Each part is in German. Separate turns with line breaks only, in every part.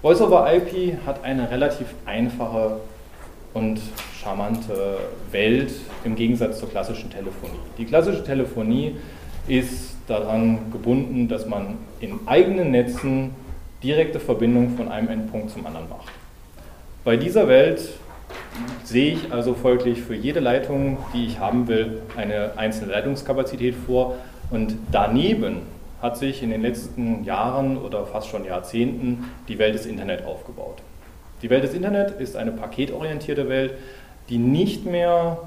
Voice over IP hat eine relativ einfache und charmante Welt im Gegensatz zur klassischen Telefonie. Die klassische Telefonie ist daran gebunden, dass man in eigenen Netzen direkte Verbindungen von einem Endpunkt zum anderen macht. Bei dieser Welt sehe ich also folglich für jede Leitung, die ich haben will, eine einzelne Leitungskapazität vor und daneben hat sich in den letzten Jahren oder fast schon Jahrzehnten die Welt des Internet aufgebaut. Die Welt des Internet ist eine paketorientierte Welt, die nicht mehr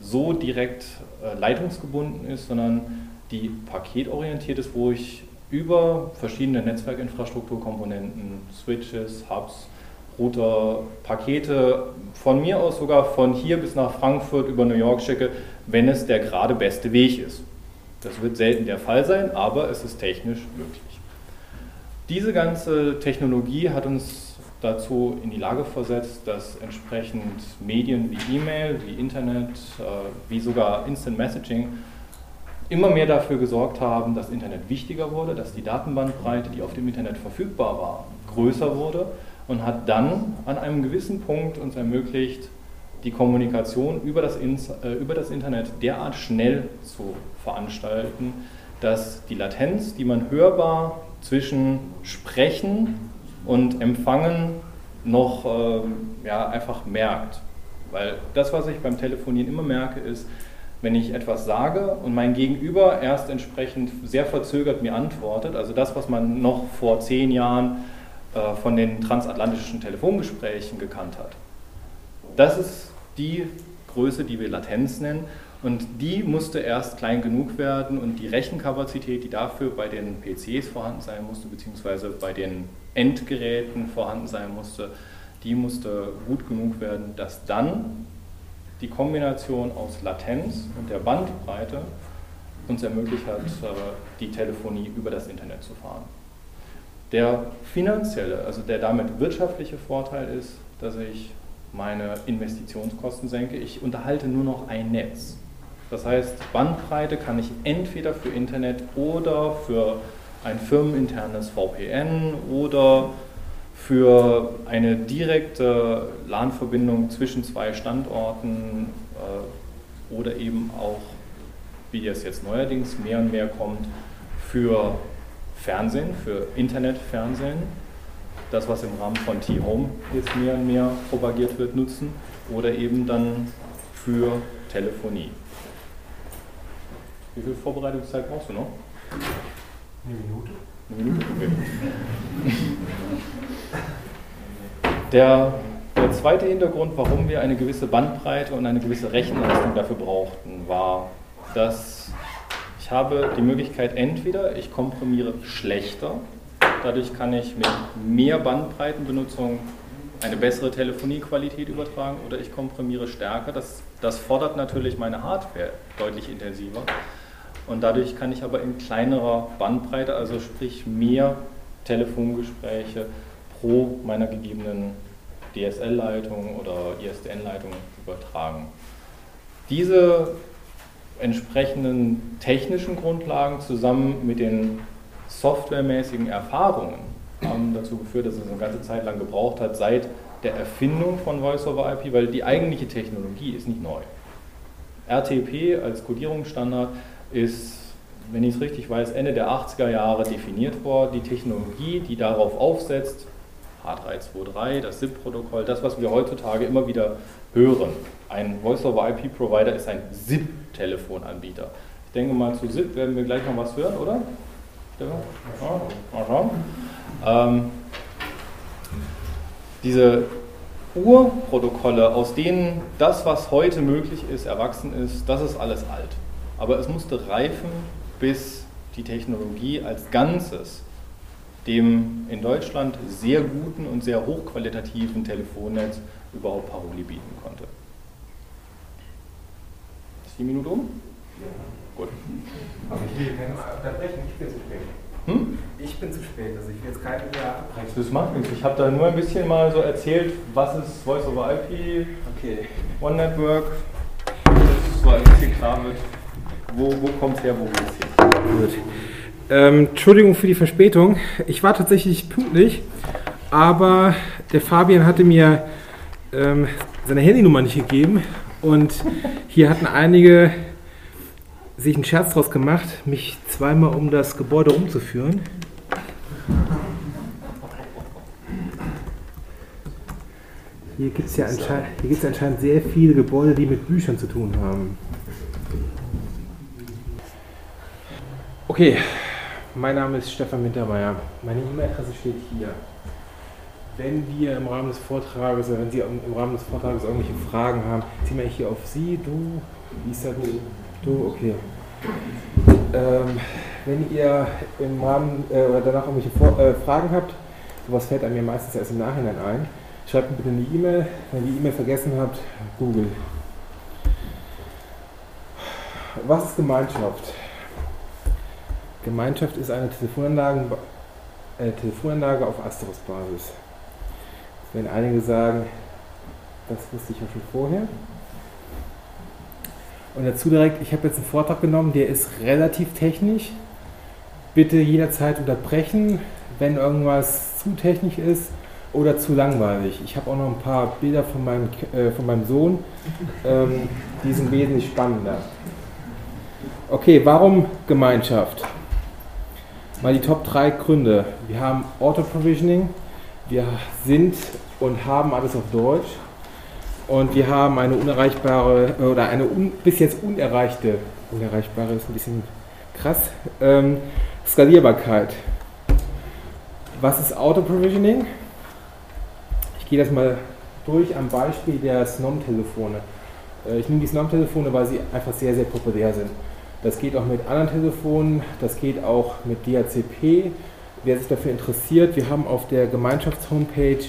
so direkt äh, leitungsgebunden ist, sondern die paketorientiert ist, wo ich über verschiedene Netzwerkinfrastrukturkomponenten, Switches, Hubs, Router, Pakete von mir aus sogar von hier bis nach Frankfurt über New York schicke, wenn es der gerade beste Weg ist. Das wird selten der Fall sein, aber es ist technisch möglich. Diese ganze Technologie hat uns dazu in die Lage versetzt, dass entsprechend Medien wie E-Mail, wie Internet, äh, wie sogar Instant Messaging immer mehr dafür gesorgt haben, dass Internet wichtiger wurde, dass die Datenbandbreite, die auf dem Internet verfügbar war, größer wurde und hat dann an einem gewissen Punkt uns ermöglicht, die Kommunikation über das, äh, über das Internet derart schnell zu veranstalten, dass die Latenz, die man hörbar zwischen Sprechen und Empfangen noch äh, ja, einfach merkt. Weil das, was ich beim Telefonieren immer merke, ist, wenn ich etwas sage und mein Gegenüber erst entsprechend sehr verzögert mir antwortet, also das, was man noch vor zehn Jahren äh, von den transatlantischen Telefongesprächen gekannt hat. Das ist die Größe, die wir Latenz nennen. Und die musste erst klein genug werden und die Rechenkapazität, die dafür bei den PCs vorhanden sein musste, beziehungsweise bei den Endgeräten vorhanden sein musste, die musste gut genug werden, dass dann die Kombination aus Latenz und der Bandbreite uns ermöglicht hat, äh, die Telefonie über das Internet zu fahren. Der finanzielle, also der damit wirtschaftliche Vorteil ist, dass ich meine Investitionskosten senke. Ich unterhalte nur noch ein Netz. Das heißt, Bandbreite kann ich entweder für Internet oder für ein firmeninternes VPN oder für eine direkte LAN-Verbindung zwischen zwei Standorten äh, oder eben auch, wie es jetzt neuerdings mehr und mehr kommt, für Fernsehen, für Internetfernsehen, das, was im Rahmen von T-Home jetzt mehr und mehr propagiert wird, nutzen oder eben dann für Telefonie. Wie viel Vorbereitungszeit brauchst du noch?
Eine Minute.
Eine Minute? Okay. Der, der zweite Hintergrund, warum wir eine gewisse Bandbreite und eine gewisse Rechenleistung dafür brauchten, war, dass ich habe die Möglichkeit, entweder ich komprimiere schlechter, dadurch kann ich mit mehr Bandbreitenbenutzung eine bessere Telefoniequalität übertragen, oder ich komprimiere stärker. Das, das fordert natürlich meine Hardware deutlich intensiver. Und dadurch kann ich aber in kleinerer Bandbreite, also sprich mehr Telefongespräche pro meiner gegebenen DSL-Leitung oder ISDN-Leitung übertragen. Diese entsprechenden technischen Grundlagen zusammen mit den softwaremäßigen Erfahrungen haben dazu geführt, dass es eine ganze Zeit lang gebraucht hat, seit der Erfindung von Voice over IP, weil die eigentliche Technologie ist nicht neu. RTP als Codierungsstandard ist, wenn ich es richtig weiß, Ende der 80er Jahre definiert worden. Die Technologie, die darauf aufsetzt, H323, das SIP-Protokoll, das, was wir heutzutage immer wieder hören. Ein Voice-over-IP-Provider ist ein SIP-Telefonanbieter. Ich denke mal, zu SIP werden wir gleich noch was hören, oder? Mal schauen. Ähm, diese Urprotokolle, aus denen das, was heute möglich ist, erwachsen ist, das ist alles alt. Aber es musste reifen, bis die Technologie als Ganzes dem in Deutschland sehr guten und sehr hochqualitativen Telefonnetz überhaupt Paroli bieten konnte. Ist die Minute um? Ja. Gut.
Aber ich will keine unterbrechen, ich bin zu spät. Hm? Ich bin zu spät, also ich will jetzt keinen mehr abbrechen.
Das macht nichts. Ich habe da nur ein bisschen mal so erzählt, was ist Voice over IP,
okay.
One Network, dass so ein bisschen klar wird, wo, wo kommt es her, wo geht es hin.
Gut. Ähm, Entschuldigung für die Verspätung. Ich war tatsächlich pünktlich,
aber der Fabian hatte mir ähm, seine Handynummer nicht gegeben und hier hatten einige sich einen Scherz draus gemacht, mich zweimal um das Gebäude umzuführen. Hier gibt es ja anscheinend, gibt's anscheinend sehr viele Gebäude, die mit Büchern zu tun haben. Okay, mein Name ist Stefan Wintermeyer. Meine E-Mail-Adresse steht hier. Wenn wir im Rahmen des Vortrages, oder wenn Sie im Rahmen des Vortrages irgendwelche Fragen haben, ziehen wir hier auf Sie, du, wie ist das? Du, okay. Ähm, wenn ihr im Rahmen äh, oder danach irgendwelche Vor äh, Fragen habt, sowas fällt einem ja meistens erst im Nachhinein ein, schreibt mir bitte eine E-Mail. Wenn ihr die E-Mail vergessen habt, Google. Was ist Gemeinschaft? Gemeinschaft ist eine Telefonanlage, eine Telefonanlage auf Asterix-Basis. Wenn einige sagen, das wusste ich ja schon vorher. Und dazu direkt, ich habe jetzt einen Vortrag genommen, der ist relativ technisch. Bitte jederzeit unterbrechen, wenn irgendwas zu technisch ist oder zu langweilig. Ich habe auch noch ein paar Bilder von meinem, äh, von meinem Sohn, ähm, die sind wesentlich spannender. Okay, warum Gemeinschaft? Mal die Top 3 Gründe. Wir haben Auto-Provisioning, wir sind und haben alles auf Deutsch und wir haben eine unerreichbare oder eine un, bis jetzt unerreichte, unerreichbare ist ein bisschen krass, ähm, Skalierbarkeit. Was ist Auto-Provisioning? Ich gehe das mal durch am Beispiel der SNOM-Telefone. Äh, ich nehme die SNOM-Telefone, weil sie einfach sehr, sehr populär sind. Das geht auch mit anderen Telefonen, das geht auch mit DHCP. Wer sich dafür interessiert, wir haben auf der Gemeinschafts-Homepage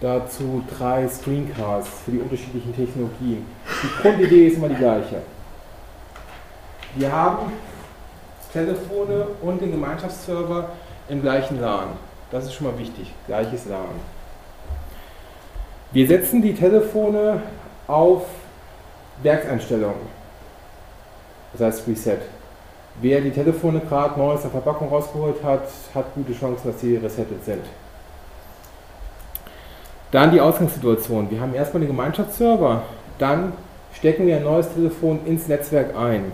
dazu drei Screencasts für die unterschiedlichen Technologien. Die Grundidee ist immer die gleiche. Wir haben Telefone und den Gemeinschaftsserver im gleichen LAN. Das ist schon mal wichtig, gleiches LAN. Wir setzen die Telefone auf Werkseinstellungen, das heißt Reset. Wer die Telefone gerade neu aus der Verpackung rausgeholt hat, hat gute Chancen, dass sie resettet sind. Dann die Ausgangssituation. Wir haben erstmal den Gemeinschaftsserver, dann stecken wir ein neues Telefon ins Netzwerk ein.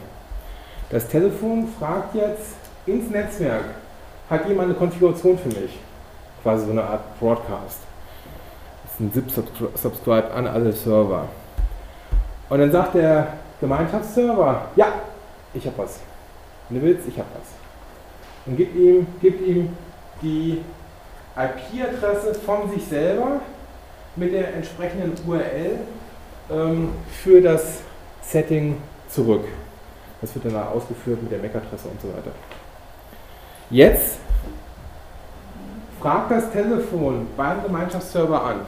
Das Telefon fragt jetzt ins Netzwerk, hat jemand eine Konfiguration für mich? Quasi so eine Art Broadcast. Das ist ein ZIP-Subscribe an alle Server. Und dann sagt der Gemeinschaftsserver, ja, ich habe was. Wenn du willst, ich habe was. Und gibt ihm, gibt ihm die IP-Adresse von sich selber mit der entsprechenden URL ähm, für das Setting zurück. Das wird dann ausgeführt mit der MAC-Adresse und so weiter. Jetzt fragt das Telefon beim Gemeinschaftsserver an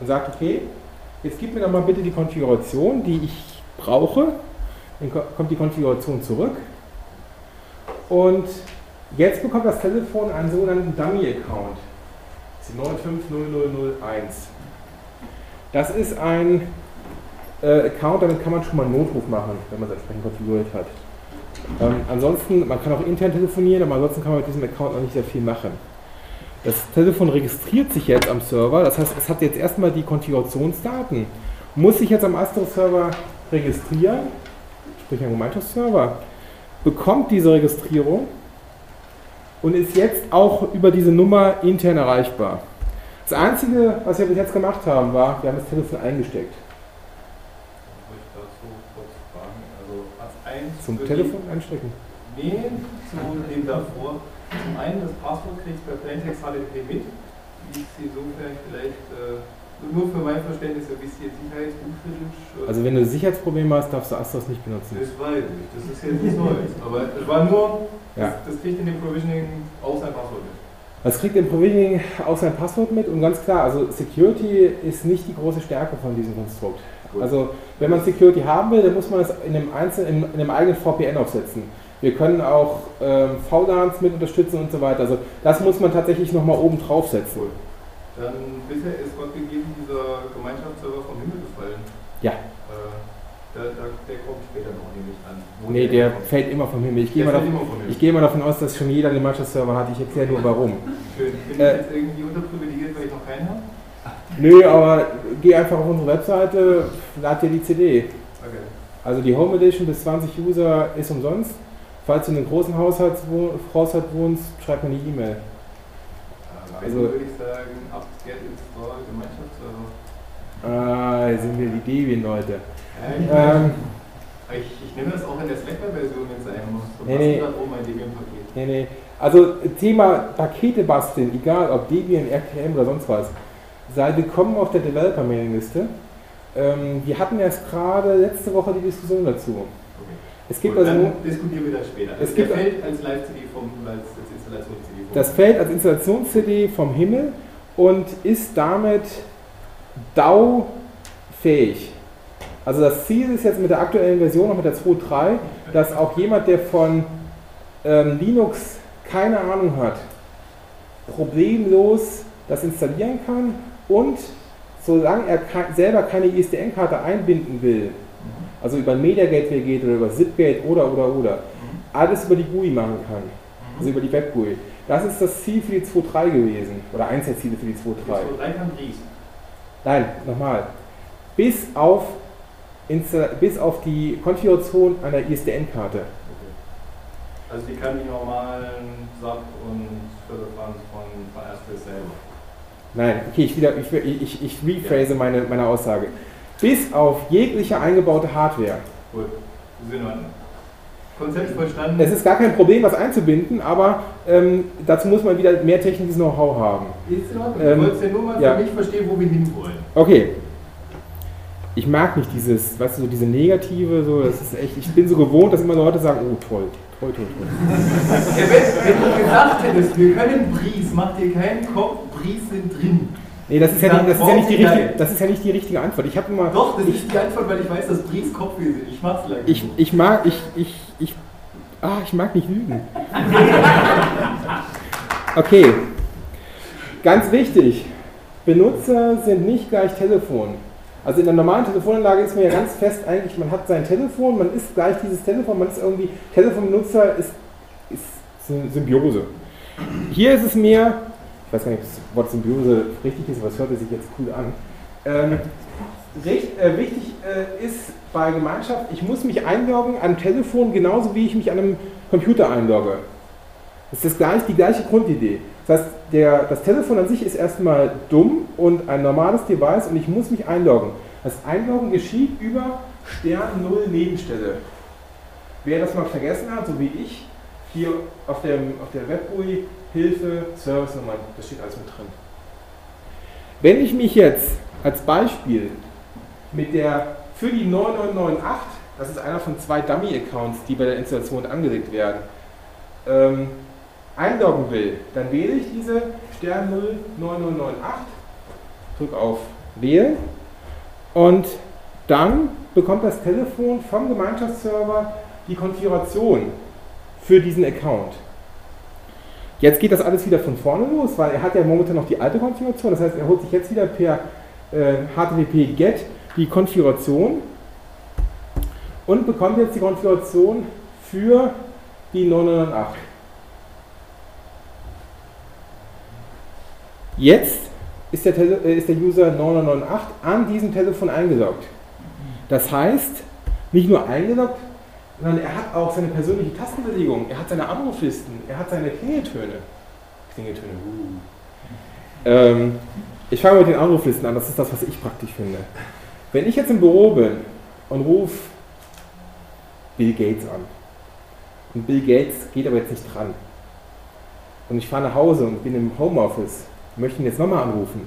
und sagt, okay, jetzt gib mir doch mal bitte die Konfiguration, die ich brauche. Dann kommt die Konfiguration zurück. Und jetzt bekommt das Telefon einen sogenannten Dummy-Account. 95001. Das ist ein äh, Account, damit kann man schon mal einen Notruf machen, wenn man es entsprechend konfiguriert hat. Ähm, ansonsten, man kann auch intern telefonieren, aber ansonsten kann man mit diesem Account noch nicht sehr viel machen. Das Telefon registriert sich jetzt am Server, das heißt, es hat jetzt erstmal die Konfigurationsdaten, muss sich jetzt am Astro-Server registrieren, sprich am Gemeinschaftsserver, bekommt diese Registrierung und ist jetzt auch über diese Nummer intern erreichbar. Das Einzige, was wir bis jetzt gemacht haben, war, wir haben das Telefon eingesteckt. Also Zum Telefon einstecken?
Nee, zu dem davor. Zum einen, das Passwort kriegt bei Plaintext HTTP mit. Ich sehe insofern vielleicht äh, nur für mein Verständnis ein bisschen sicherheitsunkritisch.
Also wenn du Sicherheitsprobleme hast, darfst du Astros nicht benutzen.
Das weiß ich, das ist jetzt nichts Neues. Aber es war nur, ja. das, das kriegt in dem Provisioning auch sein Passwort mit.
Das kriegt im Provisioning auch sein Passwort mit und ganz klar, also Security ist nicht die große Stärke von diesem Konstrukt. Gut. Also wenn man Security haben will, dann muss man es in einem, einzelnen, in einem eigenen VPN aufsetzen. Wir können auch ähm, VLANs mit unterstützen und so weiter. Also das muss man tatsächlich nochmal oben draufsetzen. Cool.
Dann bisher ist Gott gegeben dieser Gemeinschaftsserver vom Himmel gefallen.
Ja.
Äh, Der, der, der kommt später noch, nehme ich an. Wo
Nee, der
kommt.
fällt immer vom Himmel. Ich gehe
Der
mal, davon- ich gehe mal davon aus, dass schon jeder den Manchester-Server hat. Ich erkläre nur warum.
Schön. Bin
Äh,
ich jetzt irgendwie unterprivilegiert, weil ich noch keinen habe?
Nö, aber geh einfach auf unsere Webseite, lad dir die CD.
Okay.
Also die Home Edition bis 20 User ist umsonst. Falls du in einem großen Haushalt, Haushalt wohnst, schreib mir eine E-Mail.
Also
Also-
würde ich sagen, ab Get Install Gemeinschaftsserver.
Ah, hier sind wir die Debian-Leute.
Ja, ich,
Ähm,
ich, ich nehme das auch in der Slacker-Version, wenn es sein muss. So
Nee, nee.
oben mein Debian-Paket.
nee, nee. Also Thema Pakete basteln, egal ob Debian, RTM oder sonst was, sei willkommen auf der Developer-Mailingliste. Ähm, wir hatten erst gerade letzte Woche die Diskussion dazu.
Okay.
Es gibt
Gut,
also
dann diskutieren wir das später.
Es
Also
gibt-
der fällt als Live-CD vom, als, als Installations-CD vom.
Das fällt als Installations-CD vom Himmel und ist damit DAO-fähig. Also das Ziel ist jetzt mit der aktuellen Version, noch mit der 2.3, dass auch jemand, der von ähm, Linux keine Ahnung hat, problemlos das installieren kann und solange er ke selber keine ISDN-Karte einbinden will, also über ein Media Gateway geht oder über Zipgate oder oder oder, alles über die GUI machen kann. Also über die Web-GUI. Das ist das Ziel für die 2.3 gewesen. Oder eins der Ziele für die 2.3.
So, drei kann Dries.
Nein, nochmal. Bis auf, bis auf die Konfiguration einer ISDN-Karte.
Okay. Also die kann die normalen SAP und Serverfarms von, Asterisk selber.
Nein, okay, ich, wieder, ich, ich, ich rephrase meine, meine Aussage. Bis auf jegliche eingebaute Hardware.
Gut, wir sind in Ordnung. Konzept verstanden.
Es ist gar kein Problem, das einzubinden, aber ähm, dazu muss man wieder mehr technisches Know-how haben.
Ist in Ordnung.
Ähm,
ich wollte ja nur mal
ja.
für mich verstehen, wo wir hinwollen.
Okay. Ich mag nicht dieses, weißt du, so diese negative, so, das ist echt, ich bin so gewohnt, dass immer Leute sagen, oh toll, toll, toll, toll.
Ja, wenn, wenn du gesagt hättest, wir können Bries, mach dir keinen Kopf, Bries sind drin.
Nee, das ist ja, das ist ja, nicht, die richtige, das ist ja nicht die richtige Antwort. Ich habe immer,
Doch, das
ich,
ist die Antwort, weil ich weiß, dass Bries Kopfweh sind. Ich mach's lange.
ich, ich mag, ich, ich, ich, ah, ich mag nicht lügen. Okay, ganz wichtig, Benutzer sind nicht gleich Telefon. Also in der normalen Telefonanlage ist man ja ganz fest eigentlich, man hat sein Telefon, man ist gleich dieses Telefon, man ist irgendwie, Telefonbenutzer ist, ist Sy- Symbiose. Hier ist es mehr, weiß gar nicht, ob das Wort Symbiose richtig ist, aber es hört sich jetzt cool an. Ähm, recht, äh, wichtig äh, ist bei Gemeinschaft, ich muss mich einloggen am Telefon genauso wie ich mich an einem Computer einlogge. Das ist gleich, die gleiche Grundidee. Das heißt, der, das Telefon an sich ist erstmal dumm und ein normales Device und ich muss mich einloggen. Das Einloggen geschieht über Stern 0 Nebenstelle. Wer das mal vergessen hat, so wie ich, hier auf, dem, auf der Web-GUI, Hilfe, Service-Nummer, das steht alles mit drin. Wenn ich mich jetzt als Beispiel mit der für die 9998, das ist einer von zwei Dummy-Accounts, die bei der Installation angelegt werden, ähm, einloggen will, dann wähle ich diese Stern 09998, drücke auf Wählen und dann bekommt das Telefon vom Gemeinschaftsserver die Konfiguration für diesen Account. Jetzt geht das alles wieder von vorne los, weil er hat ja momentan noch die alte Konfiguration. Das heißt, er holt sich jetzt wieder per äh, HTTP GET die Konfiguration und bekommt jetzt die Konfiguration für die 998. Jetzt ist der, Tele äh, ist der User 998 an diesem Telefon eingeloggt. Das heißt, nicht nur eingeloggt, sondern er hat auch seine persönliche Tastenbelegung, er hat seine Anruflisten, er hat seine Klingeltöne. Klingeltöne, uh. ähm, Ich fange mit den Anruflisten an, das ist das, was ich praktisch finde. Wenn ich jetzt im Büro bin und rufe Bill Gates an, und Bill Gates geht aber jetzt nicht dran, und ich fahre nach Hause und bin im Homeoffice, möchte ihn jetzt nochmal anrufen,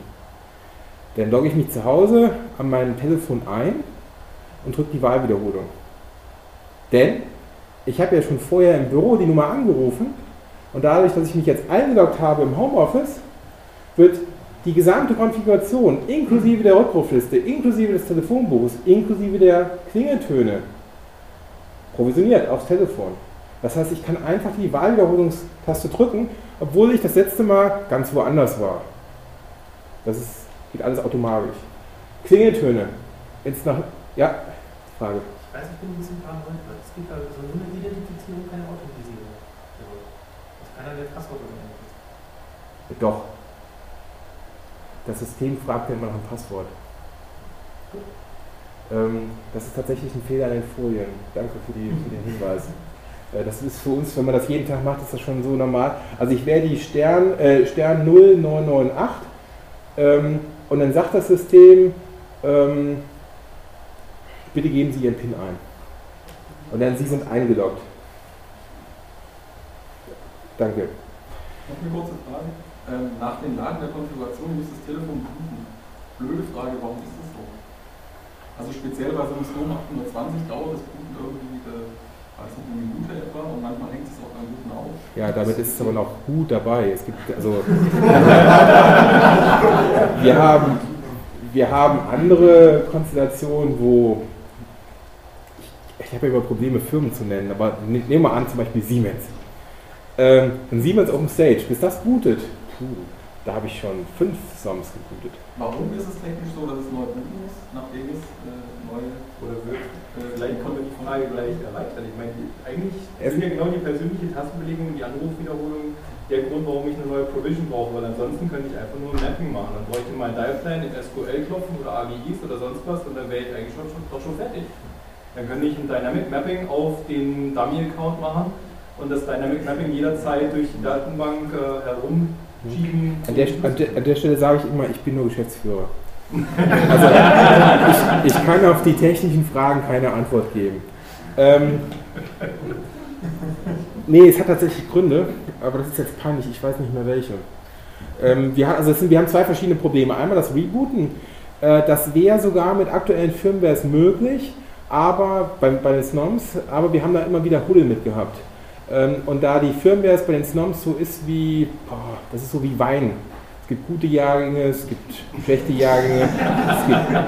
dann logge ich mich zu Hause an meinem Telefon ein und drücke die Wahlwiederholung. Denn ich habe ja schon vorher im Büro die Nummer angerufen und dadurch, dass ich mich jetzt eingeloggt habe im Homeoffice, wird die gesamte Konfiguration inklusive der Rückrufliste, inklusive des Telefonbuchs, inklusive der Klingeltöne provisioniert aufs Telefon. Das heißt, ich kann einfach die Wahlwiederholungstaste drücken, obwohl ich das letzte Mal ganz woanders war. Das ist, geht alles automatisch. Klingeltöne. Jetzt nach, ja, Frage.
Ich weiß, ich bin ein bisschen paranoid, weil es gibt also nur eine Identifizierung, keine Authentisierung. Das kann ja der Passwort oder
Doch. Das System fragt ja immer nach dem Passwort. Ähm, das ist tatsächlich ein Fehler in den Folien. Danke für, die, für den Hinweis. Äh, das ist für uns, wenn man das jeden Tag macht, ist das schon so normal. Also ich wäre die Stern, äh, Stern 0998 ähm, und dann sagt das System, ähm, bitte geben Sie Ihren PIN ein. Und dann Sie sind eingeloggt. Danke.
Noch eine kurze Frage. Ähm, nach dem Laden der Konfiguration muss das Telefon booten. Blöde Frage, warum ist das so? Also speziell bei so einem Storm 820 dauert das Booten irgendwie, äh, weiß nicht, eine Minute etwa und manchmal hängt es auch beim Booten auf.
Ja, damit ist es aber noch gut dabei. Es gibt also wir haben wir haben andere Konstellationen, wo ich, habe ja immer Probleme, Firmen zu nennen, aber ne- nehmen wir an, zum Beispiel Siemens. Ähm, ein Siemens Open Stage, bis das bootet, puh, da habe ich schon fünf Songs gebootet.
Warum ist es technisch so, dass es neu booten muss, nachdem es äh, neu
Oder wird,
äh,
vielleicht können wir die Frage gleich erweitern. Ich meine, eigentlich
Es-
sind ja genau die persönliche Tastenbelegung, die Anrufwiederholung der Grund, warum ich eine neue Provision brauche, weil ansonsten könnte ich einfach nur ein Mapping machen. Dann bräuchte ich mal Dialplan in SQL klopfen oder AGIs oder sonst was und dann wäre ich eigentlich schon, schon, doch schon fertig. Dann könnte ich ein Dynamic Mapping auf den Dummy-Account machen und das Dynamic Mapping jederzeit durch die Datenbank äh, herumschieben.
An der, an, der, an der Stelle sage ich immer, ich bin nur Geschäftsführer. Also ich, ich kann auf die technischen Fragen keine Antwort geben. Ähm, nee, es hat tatsächlich Gründe, aber das ist jetzt peinlich, ich weiß nicht mehr welche. Ähm, wir, ha- also sind, wir haben zwei verschiedene Probleme. Einmal das Rebooten, äh, das wäre sogar mit aktuellen Firmwares möglich, aber bei, bei den Snoms, aber wir haben da immer wieder Huddel mit gehabt. Ähm, und da die Firmwares bei den Snoms so ist wie, boah, das ist so wie Wein. Es gibt gute Jahrgänge, es gibt schlechte Jahrgänge, es gibt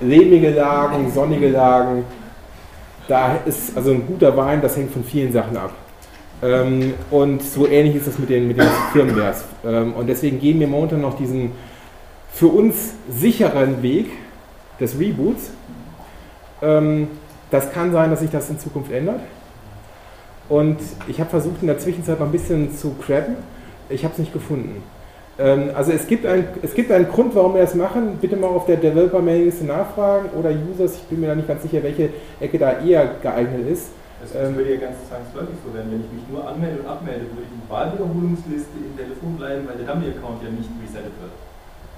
lehmige Lagen, sonnige Lagen. Da ist also ein guter Wein, das hängt von vielen Sachen ab. Ähm, und so ähnlich ist es mit den, mit den Firmwares. Ähm, und deswegen gehen wir momentan noch diesen für uns sicheren Weg des Reboots. Ähm, das kann sein, dass sich das in Zukunft ändert. Und ich habe versucht, in der Zwischenzeit noch ein bisschen zu crabben. Ich habe es nicht gefunden. Ähm, also es gibt, ein, es gibt einen Grund, warum wir das machen. Bitte mal auf der Developer-Mailingliste nachfragen oder Users. Ich bin mir da nicht ganz sicher, welche Ecke da eher geeignet ist.
Das, das würde ja ganz zwangsläufig so werden, wenn ich mich nur anmelde und abmelde, würde ich in Wahlwiederholungsliste im Telefon bleiben, weil der Dummy-Account ja nicht resettet wird.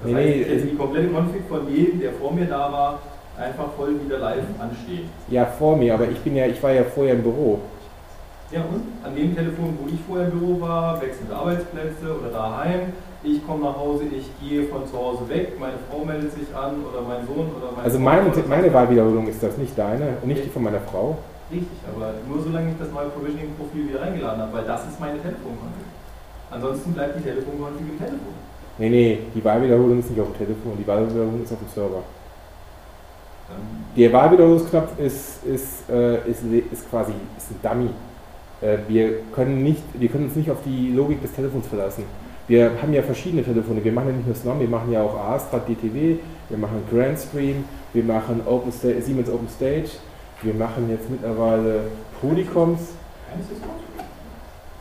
Das
Nee,
heißt, ich hätte die komplette Config von jedem, der vor mir da war, einfach voll wieder live anstehen.
Ja, vor mir, aber ich bin ja, ich war ja vorher im Büro.
Ja, und an dem Telefon, wo ich vorher im Büro war, wechselnde Arbeitsplätze oder daheim. Ich komme nach Hause, ich gehe von zu Hause weg, meine Frau meldet sich an oder mein Sohn oder mein
Also meine,
oder
meine Wahlwiederholung ist das, nicht deine und nicht die von meiner Frau.
Richtig, aber nur solange ich das neue Provisioning-Profil wieder reingeladen habe, weil das ist meine Telefonkonfig. Ansonsten bleibt die Telefonkonfig im Telefon.
Nee, nee, die Wahlwiederholung ist nicht auf dem Telefon, die Wahlwiederholung ist auf dem Server. Der Wahlwiederholungsknopf ist, ist, äh, ist, ist quasi ist ein Dummy. Äh, wir, können nicht, wir können uns nicht auf die Logik des Telefons verlassen. Wir haben ja verschiedene Telefone. Wir machen ja nicht nur SNOM, wir machen ja auch Astra DTW, wir machen Grandstream, wir machen Open Sta- Siemens Open Stage, wir machen jetzt mittlerweile Polycoms.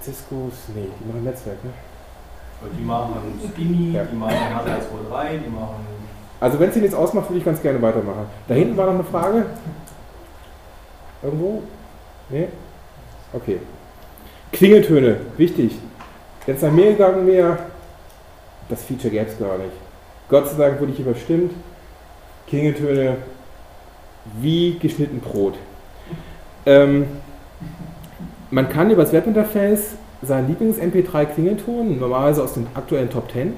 Ciscos, nee, die machen Netzwerk, ne?
Die machen Skinny,
Ja.
die machen H323, die machen.
Also wenn es Ihnen jetzt ausmacht, würde ich ganz gerne weitermachen. Da hinten war noch eine Frage. Irgendwo? Nee? Okay. Klingeltöne, wichtig. Es nach mir gegangen wäre, das Feature gäbe es gar nicht. Gott sei Dank wurde ich überstimmt. Klingeltöne wie geschnitten Brot. Ähm, man kann über das Webinterface seinen Lieblings-MP3-Klingelton, normalerweise aus dem aktuellen Top 10,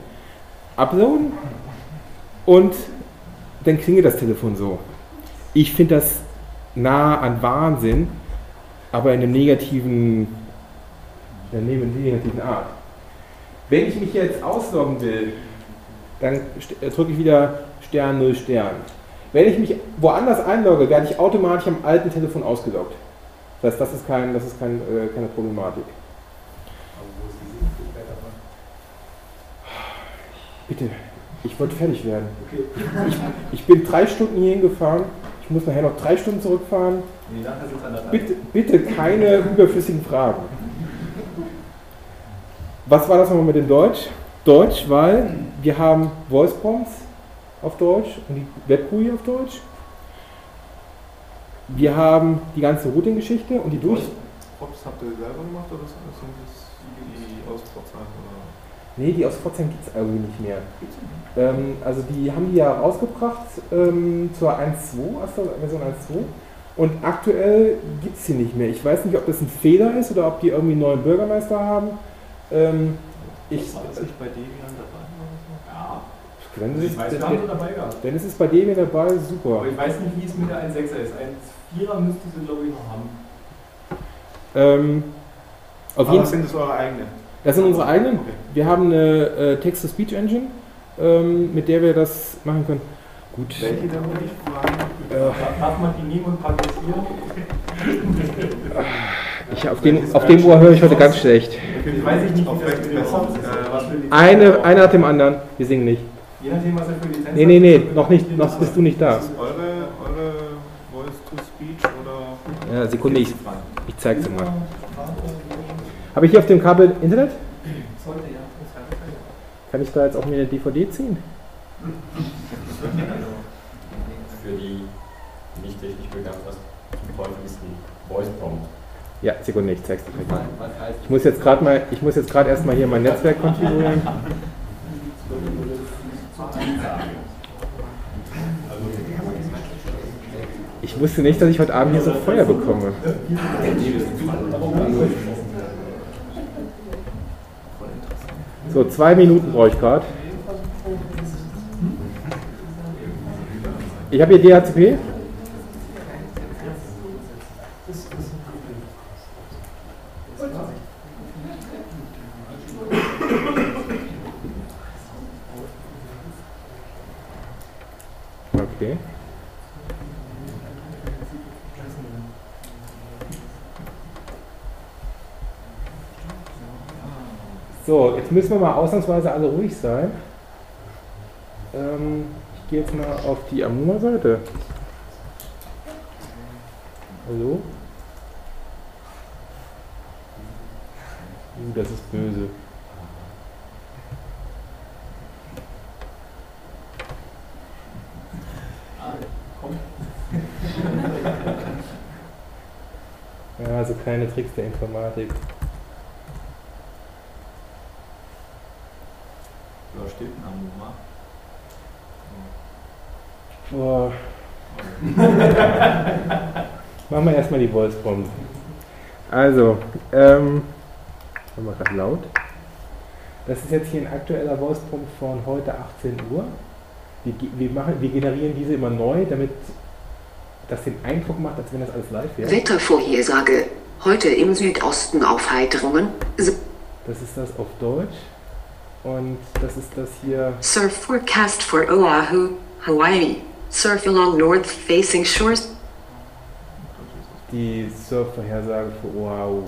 uploaden und dann klingelt das Telefon so. Ich finde das nah an Wahnsinn, aber in einem negativen, in einer negativen Art. Wenn ich mich jetzt ausloggen will, dann äh, drücke ich wieder Stern 0 Stern. Wenn ich mich woanders einlogge, werde ich automatisch am alten Telefon ausgeloggt. Das heißt, das ist, kein, das ist kein, äh, keine Problematik. Bitte, ich wollte fertig werden.
Okay.
Ich bin drei Stunden hierhin gefahren. Ich Ich muss nachher noch drei Stunden zurückfahren.
Nee, sind.
Bitte, bitte keine überflüssigen Fragen. Was war das nochmal mit dem Deutsch? Deutsch, weil wir haben Voice Prompts auf Deutsch und die Web-GUI auf Deutsch. Wir haben die ganze Routing-Geschichte und die durch.
Props habt ihr selber gemacht oder sind das die aus Pforzheim? Oder?
Nee, die aus Pforzheim gibt es irgendwie nicht mehr. Ähm, also die haben die ja rausgebracht ähm, zur 1.2, also Version 1.2. Und aktuell gibt es sie nicht mehr. Ich weiß nicht, ob das ein Fehler ist oder ob die irgendwie einen neuen Bürgermeister haben. Ähm, ich,
War das nicht bei Debian dabei oder so?
Ja,
wenn, es
ich
ist,
weiß, wir haben sie dabei gehabt.
wenn es ist bei dem dabei, super.
Aber ich weiß nicht, wie es mit der 1.6er ist. 1.4er müsste sie, glaube ich, noch haben.
Ähm, auf
Aber
jeden,
sind das eure eigenen?
das sind unsere eigenen.
Okay.
Wir haben eine äh, Text-to-Speech-Engine, ähm, mit der wir das machen können. Gut.
Welche denn, würde ich fragen?
Äh,
Darf man die nehmen und passieren?
ich, auf, dem, auf dem Ohr höre ich heute ganz schlecht.
Ich weiß nicht? Sound ist. äh, was für Lizenzen
Eine,
er
einer nach dem anderen. Wir singen nicht.
Je nachdem, was er für Lizenzen
Nee, nee, nee, noch nicht, noch bist du nicht da.
Ist eure, eure Voice-to-Speech oder?
Ja, Sekunde, ich, ich zeig's dir mal. Habe ich hier auf dem Kabel Internet?
Sollte ja. Das kann ich ja.
Kann ich da jetzt auch mir eine DVD ziehen?
Für die nicht technisch begabt, was zum Teufel ist ein Voice Prompt?
Ja, Sekunde, ich zeig's dir gleich. Ich muss jetzt gerade mal, ich muss jetzt gerade erstmal hier mein Netzwerk konfigurieren. Ich wusste nicht, dass ich heute Abend hier so Feuer bekomme. So, zwei Minuten brauche ich gerade. Ich habe hier DHCP. Okay. So, jetzt müssen wir mal ausnahmsweise alle ruhig sein. Ähm, ich gehe jetzt mal auf die Amuma-Seite. Hallo? Uh, das ist böse. Ja, so kleine Tricks der Informatik.
Da steht ein Amuma.
Boah. Machen wir erstmal die Voice Prompt. Also, ähm, machen wir gerade laut. Das ist jetzt hier ein aktueller Voice Prompt von heute 18 Uhr. Wir, wir, machen, wir generieren diese immer neu, damit das den Eindruck macht, als wenn das alles live wäre.
Wettervorhersage. Heute im Südosten Aufheiterungen.
Das ist das auf Deutsch. Und das ist das hier.
Surf forecast for Oahu, Hawaii. Surf along north facing shores.
die Surf-Vorhersage für Oahu.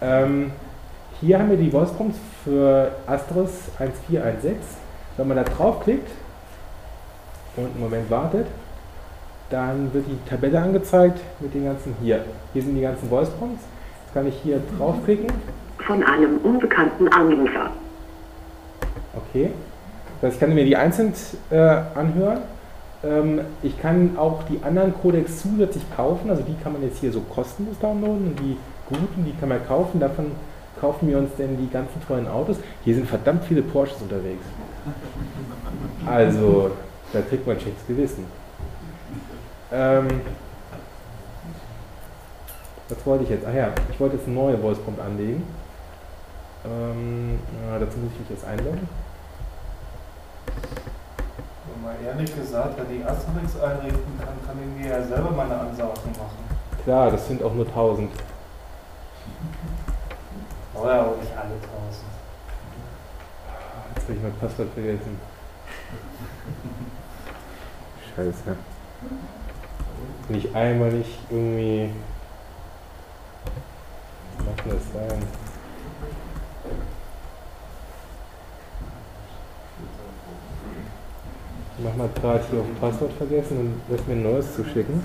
Ähm, hier haben wir die Voice Prompts für Astros 1416. Wenn man da draufklickt und einen Moment wartet, dann wird die Tabelle angezeigt mit den ganzen hier. Hier sind die ganzen Voice Prompts. Jetzt kann ich hier draufklicken.
Von einem unbekannten Anrufer.
Okay. Das heißt, ich kann mir die einzeln äh, anhören. Ähm, ich kann auch die anderen Codecs zusätzlich kaufen. Also die kann man jetzt hier so kostenlos downloaden und die guten, die kann man kaufen. Davon kaufen wir uns denn die ganzen tollen Autos. Hier sind verdammt viele Porsches unterwegs. Also, da kriegt man ein schlechtes Gewissen. Ähm, was wollte ich jetzt? Ach ja, ich wollte jetzt eine neue Voice Prompt anlegen. Ähm, dazu muss ich mich jetzt einloggen.
Mal ehrlich gesagt, wenn ich Asterix einrichten kann, kann ich mir ja selber meine Ansagen machen.
Klar, das sind auch nur 1000.
Oder auch nicht alle tausend.
Jetzt habe ich mein Passwort vergessen. Scheiße. Wenn ich einmal nicht irgendwie. Was kann das sein? Ich mach mal gerade hier auf Passwort vergessen und lass mir ein neues zuschicken.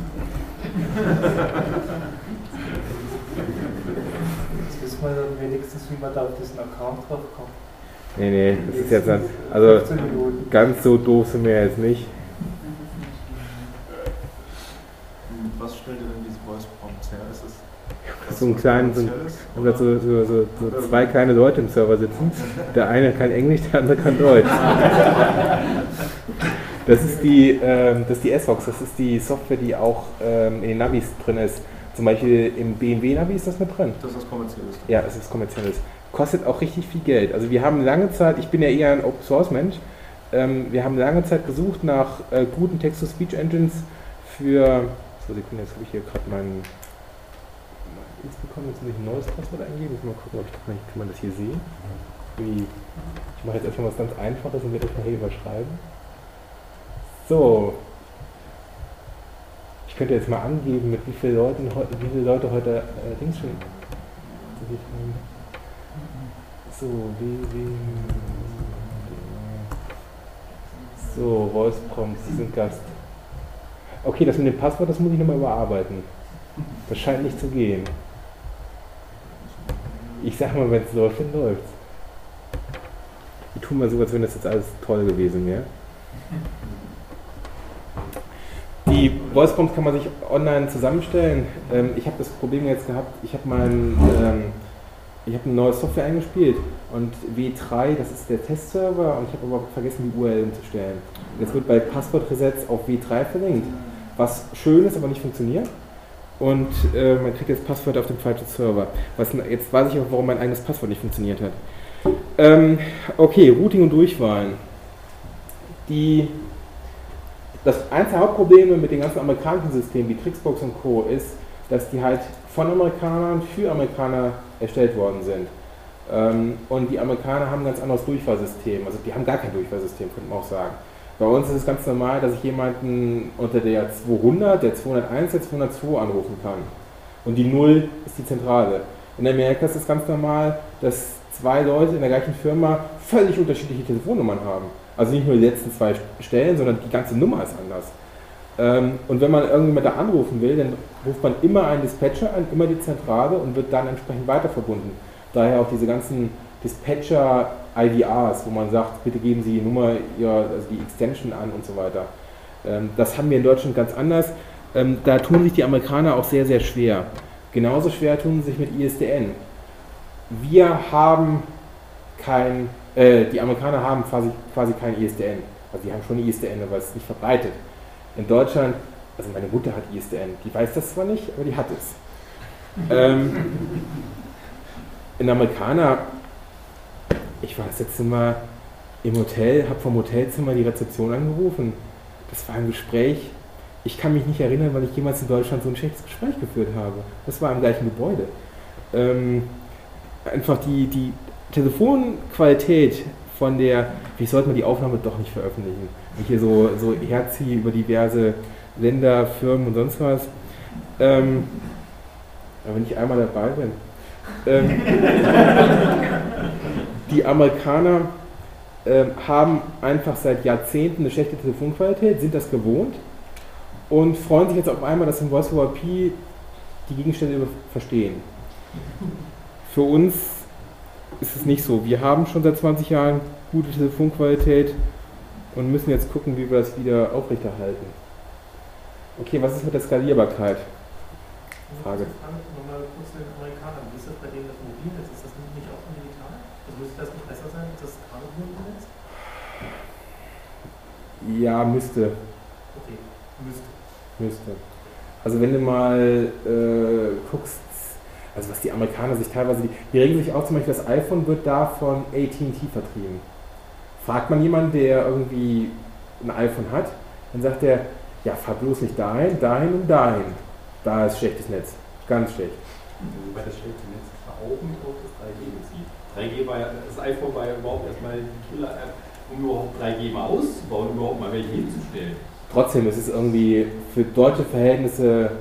Jetzt wissen wir dann wenigstens, wie man da auf diesen Account draufkommt.
Nee, nee, das ist jetzt dann, also
15 Minuten.
ganz so doof sind wir jetzt nicht.
Was stellt ihr denn diese Voice Prompts her? Ist es
So einen kleinen, so, so, so, so, so zwei kleine Leute im Server sitzen. Der eine kann Englisch, der andere kann Deutsch. Das ist die, ähm, das ist die S-Vox, das ist die Software, die auch ähm, in den Navis drin ist. Zum Beispiel im BMW-Navi ist das mit drin.
Das ist kommerzielles.
Ja, es ist kommerzielles. Kostet auch richtig viel Geld. Also wir haben lange Zeit, ich bin ja eher ein Open Source Mensch, ähm, wir haben lange Zeit gesucht nach äh, guten Text-to-Speech-Engines für. So, Sekunde, jetzt habe ich hier gerade meinen. Jetzt bekommen, jetzt muss ich ein neues Passwort eingeben. Jetzt mal gucken, ob ich das, kann man das hier sehen. Ich mache jetzt erstmal was ganz Einfaches und werde das nachher überschreiben. So. Ich könnte jetzt mal angeben, mit wie vielen Leuten wie viele Leute heute äh, Dings schon. So, wie, wie. So, Voice Prompts, sind Gast. Okay, das mit dem Passwort, das muss ich nochmal überarbeiten. Das scheint nicht zu gehen. Ich sag mal, wenn es läuft, dann läuft's. Wir tun mal so, als wenn das jetzt alles toll gewesen wäre. Die Voice Prompts kann man sich online zusammenstellen. Ähm, ich habe das Problem jetzt gehabt, ich habe mein, ähm, ich habe eine neue Software eingespielt und W3, das ist der Testserver und ich habe aber vergessen, die URL umzustellen. Jetzt wird bei Passwortresets auf W3 verlinkt, was schön ist, aber nicht funktioniert. Und äh, man kriegt jetzt Passwörter auf dem falschen Server. Was, jetzt weiß ich auch, warum mein eigenes Passwort nicht funktioniert hat. Ähm, okay, Routing und Durchwahlen. Die, das eins der Hauptprobleme mit den ganzen amerikanischen Systemen wie Trixbox und Co. ist, dass die halt von Amerikanern für Amerikaner erstellt worden sind. Ähm, und die Amerikaner haben ein ganz anderes Durchfallsystem. Also die haben gar kein Durchfallsystem, könnte man auch sagen. Bei uns ist es ganz normal, dass ich jemanden unter der 200, der 201, der 202 anrufen kann. Und die 0 ist die Zentrale. In Amerika ist es ganz normal, dass zwei Leute in der gleichen Firma völlig unterschiedliche Telefonnummern haben. Also nicht nur die letzten zwei Stellen, sondern die ganze Nummer ist anders. Ähm, und wenn man irgendjemand da anrufen will, dann ruft man immer einen Dispatcher an, immer die Zentrale und wird dann entsprechend weiter verbunden. Daher auch diese ganzen Dispatcher-IVRs, wo man sagt, bitte geben Sie die Nummer, ihrer, also die Extension an und so weiter. Ähm, das haben wir in Deutschland ganz anders. Ähm, da tun sich die Amerikaner auch sehr, sehr schwer. Genauso schwer tun sie sich mit ISDN. Wir haben kein, äh, die Amerikaner haben quasi, quasi kein ISDN. Also die haben schon ISDN, aber es ist nicht verbreitet. In Deutschland, also meine Mutter hat ISDN, die weiß das zwar nicht, aber die hat es. ähm, ein Amerikaner, ich war das letzte Mal im Hotel, habe vom Hotelzimmer die Rezeption angerufen. Das war ein Gespräch. Ich kann mich nicht erinnern, weil ich jemals in Deutschland so ein schlechtes Gespräch geführt habe. Das war im gleichen Gebäude. Ähm, einfach die, die Telefonqualität von der, wie sollte man die Aufnahme doch nicht veröffentlichen? Ich hier so, so herziehe über diverse Länder, Firmen und sonst was. Ähm, aber wenn ich einmal dabei bin. Ähm, die Amerikaner ähm, haben einfach seit Jahrzehnten eine schlechte Telefonqualität, sind das gewohnt und freuen sich jetzt auf einmal, dass im Voice over IP die Gegenstände verstehen. Für uns ist es nicht so. Wir haben schon seit 20 Jahren gute Telefonqualität und müssen jetzt gucken, wie wir das wieder aufrechterhalten. Okay, was ist mit der Skalierbarkeit? Frage.
Nochmal kurz zu den Amerikanern. Wie ist das bei denen das Mobilnetz? Ist das nicht auch digital? Also müsste das nicht besser sein als das Kabelnetz?
Ja, müsste.
Okay, müsste.
Müsste. Also wenn du mal äh, guckst, also was die Amerikaner sich teilweise, die, die regen sich auch zum Beispiel, das iPhone wird da von AT&T vertrieben. Fragt man jemanden, der irgendwie ein iPhone hat, dann sagt er, ja, fahr bloß nicht dahin, dahin und dahin. Da ist schlechtes Netz. Ganz schlecht.
Wobei das schlechte Netz auch mit auf das 3G bezieht. 3G war ja, das iPhone war ja überhaupt erstmal die Killer-App, um überhaupt 3G mal auszubauen, um überhaupt mal welche hinzustellen.
Trotzdem ist es irgendwie für deutsche Verhältnisse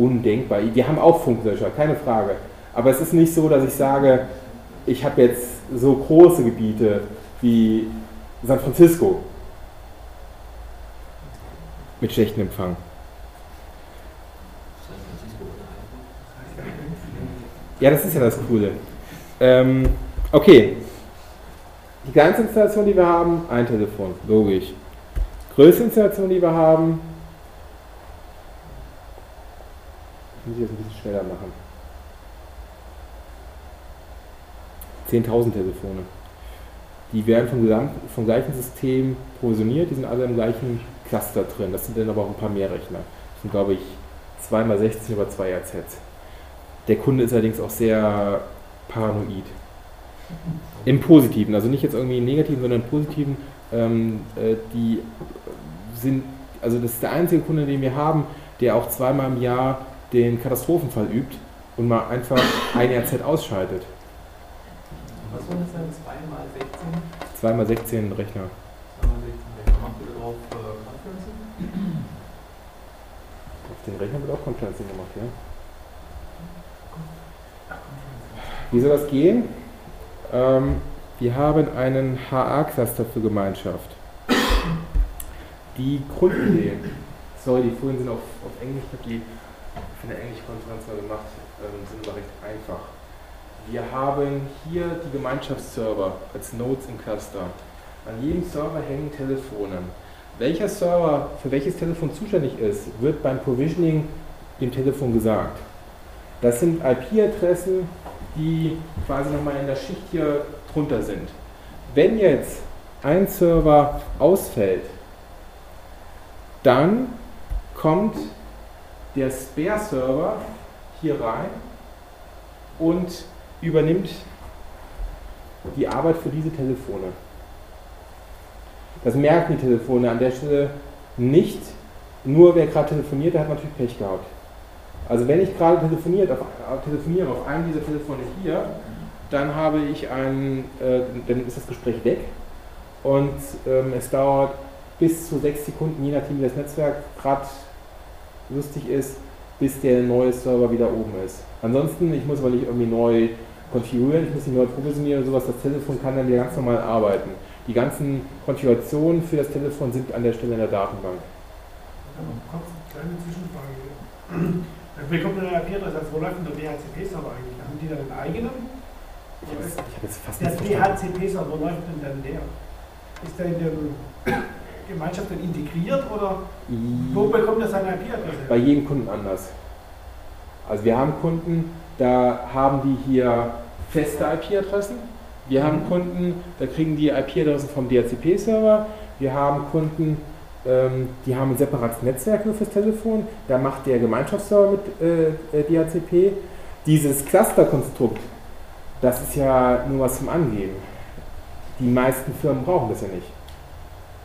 undenkbar. Wir haben auch Funklöcher, keine Frage. Aber es ist nicht so, dass ich sage, ich habe jetzt so große Gebiete wie San Francisco. mit schlechtem Empfang. Ja, das ist ja das Coole. Ähm, okay. Die kleinste Installation, die wir haben, ein Telefon, logisch. Größte Installation, die wir haben, muss ich jetzt ein bisschen schneller machen. 10.000 Telefone. Die werden vom, Gesamt, vom gleichen System provisioniert, die sind alle im gleichen Cluster drin. Das sind dann aber auch ein paar mehr Rechner. Das sind, glaube ich, 2x16 über 2 RZ. Der Kunde ist allerdings auch sehr paranoid. Im Positiven, also nicht jetzt irgendwie im Negativen, sondern im Positiven. Ähm, äh, die sind, also das ist der einzige Kunde, den wir haben, der auch zweimal im Jahr den Katastrophenfall übt und mal einfach ein RZ ausschaltet.
Was soll das sein? 2 mal 16?
Zweimal 16 Rechner.
2 mal 16 Rechner. Macht ihr darauf äh, Conferencing?
Auf den Rechner wird auch Conferencing gemacht, ja. Wie soll das gehen? Ähm, wir haben einen HA-Cluster für Gemeinschaft. Die Grundidee, sorry, die Folien sind auf, auf Englisch, ich habe die für eine Englisch-Konferenz mal gemacht, ähm, sind aber recht einfach. Wir haben hier die Gemeinschaftsserver als Nodes im Cluster. An jedem Server hängen Telefone. Welcher Server für welches Telefon zuständig ist, wird beim Provisioning dem Telefon gesagt. Das sind IP-Adressen, die quasi nochmal in der Schicht hier drunter sind. Wenn jetzt ein Server ausfällt, dann kommt der Spare-Server hier rein und übernimmt die Arbeit für diese Telefone. Das merken die Telefone an der Stelle nicht. Nur wer gerade telefoniert, der hat natürlich Pech gehabt. Also wenn ich gerade telefoniert, auf, telefoniere auf einem dieser Telefone hier, dann habe ich ein, äh, dann ist das Gespräch weg und ähm, es dauert bis zu sechs Sekunden, je nachdem wie das Netzwerk gerade lustig ist, bis der neue Server wieder oben ist. Ansonsten, ich muss aber nicht irgendwie neu konfigurieren, ich muss nicht neu provisionieren oder sowas, das Telefon kann dann wieder ganz normal arbeiten. Die ganzen Konfigurationen für das Telefon sind an der Stelle in der Datenbank.
Kurz, kleine Zwischenfrage. Dann bekommt man eine IP-Adresse, also wo läuft denn der DHCP-Server eigentlich? Haben die da einen eigenen?
Ich habe jetzt, ich hab jetzt fast
Der. DHCP-Server, wo läuft denn dann der? Ist der in Gemeinschaft dann integriert oder wo bekommt er seine IP-Adresse?
Bei jedem Kunden anders. Also wir haben Kunden, da haben die hier feste IP-Adressen. Wir haben Kunden, da kriegen die IP-Adressen vom DHCP-Server. Wir haben Kunden, ähm, die haben ein separates Netzwerk nur fürs Telefon. Da macht der Gemeinschaftsserver mit äh, äh, DHCP. Dieses Cluster-Konstrukt, das ist ja nur was zum Angeben. Die meisten Firmen brauchen das ja nicht.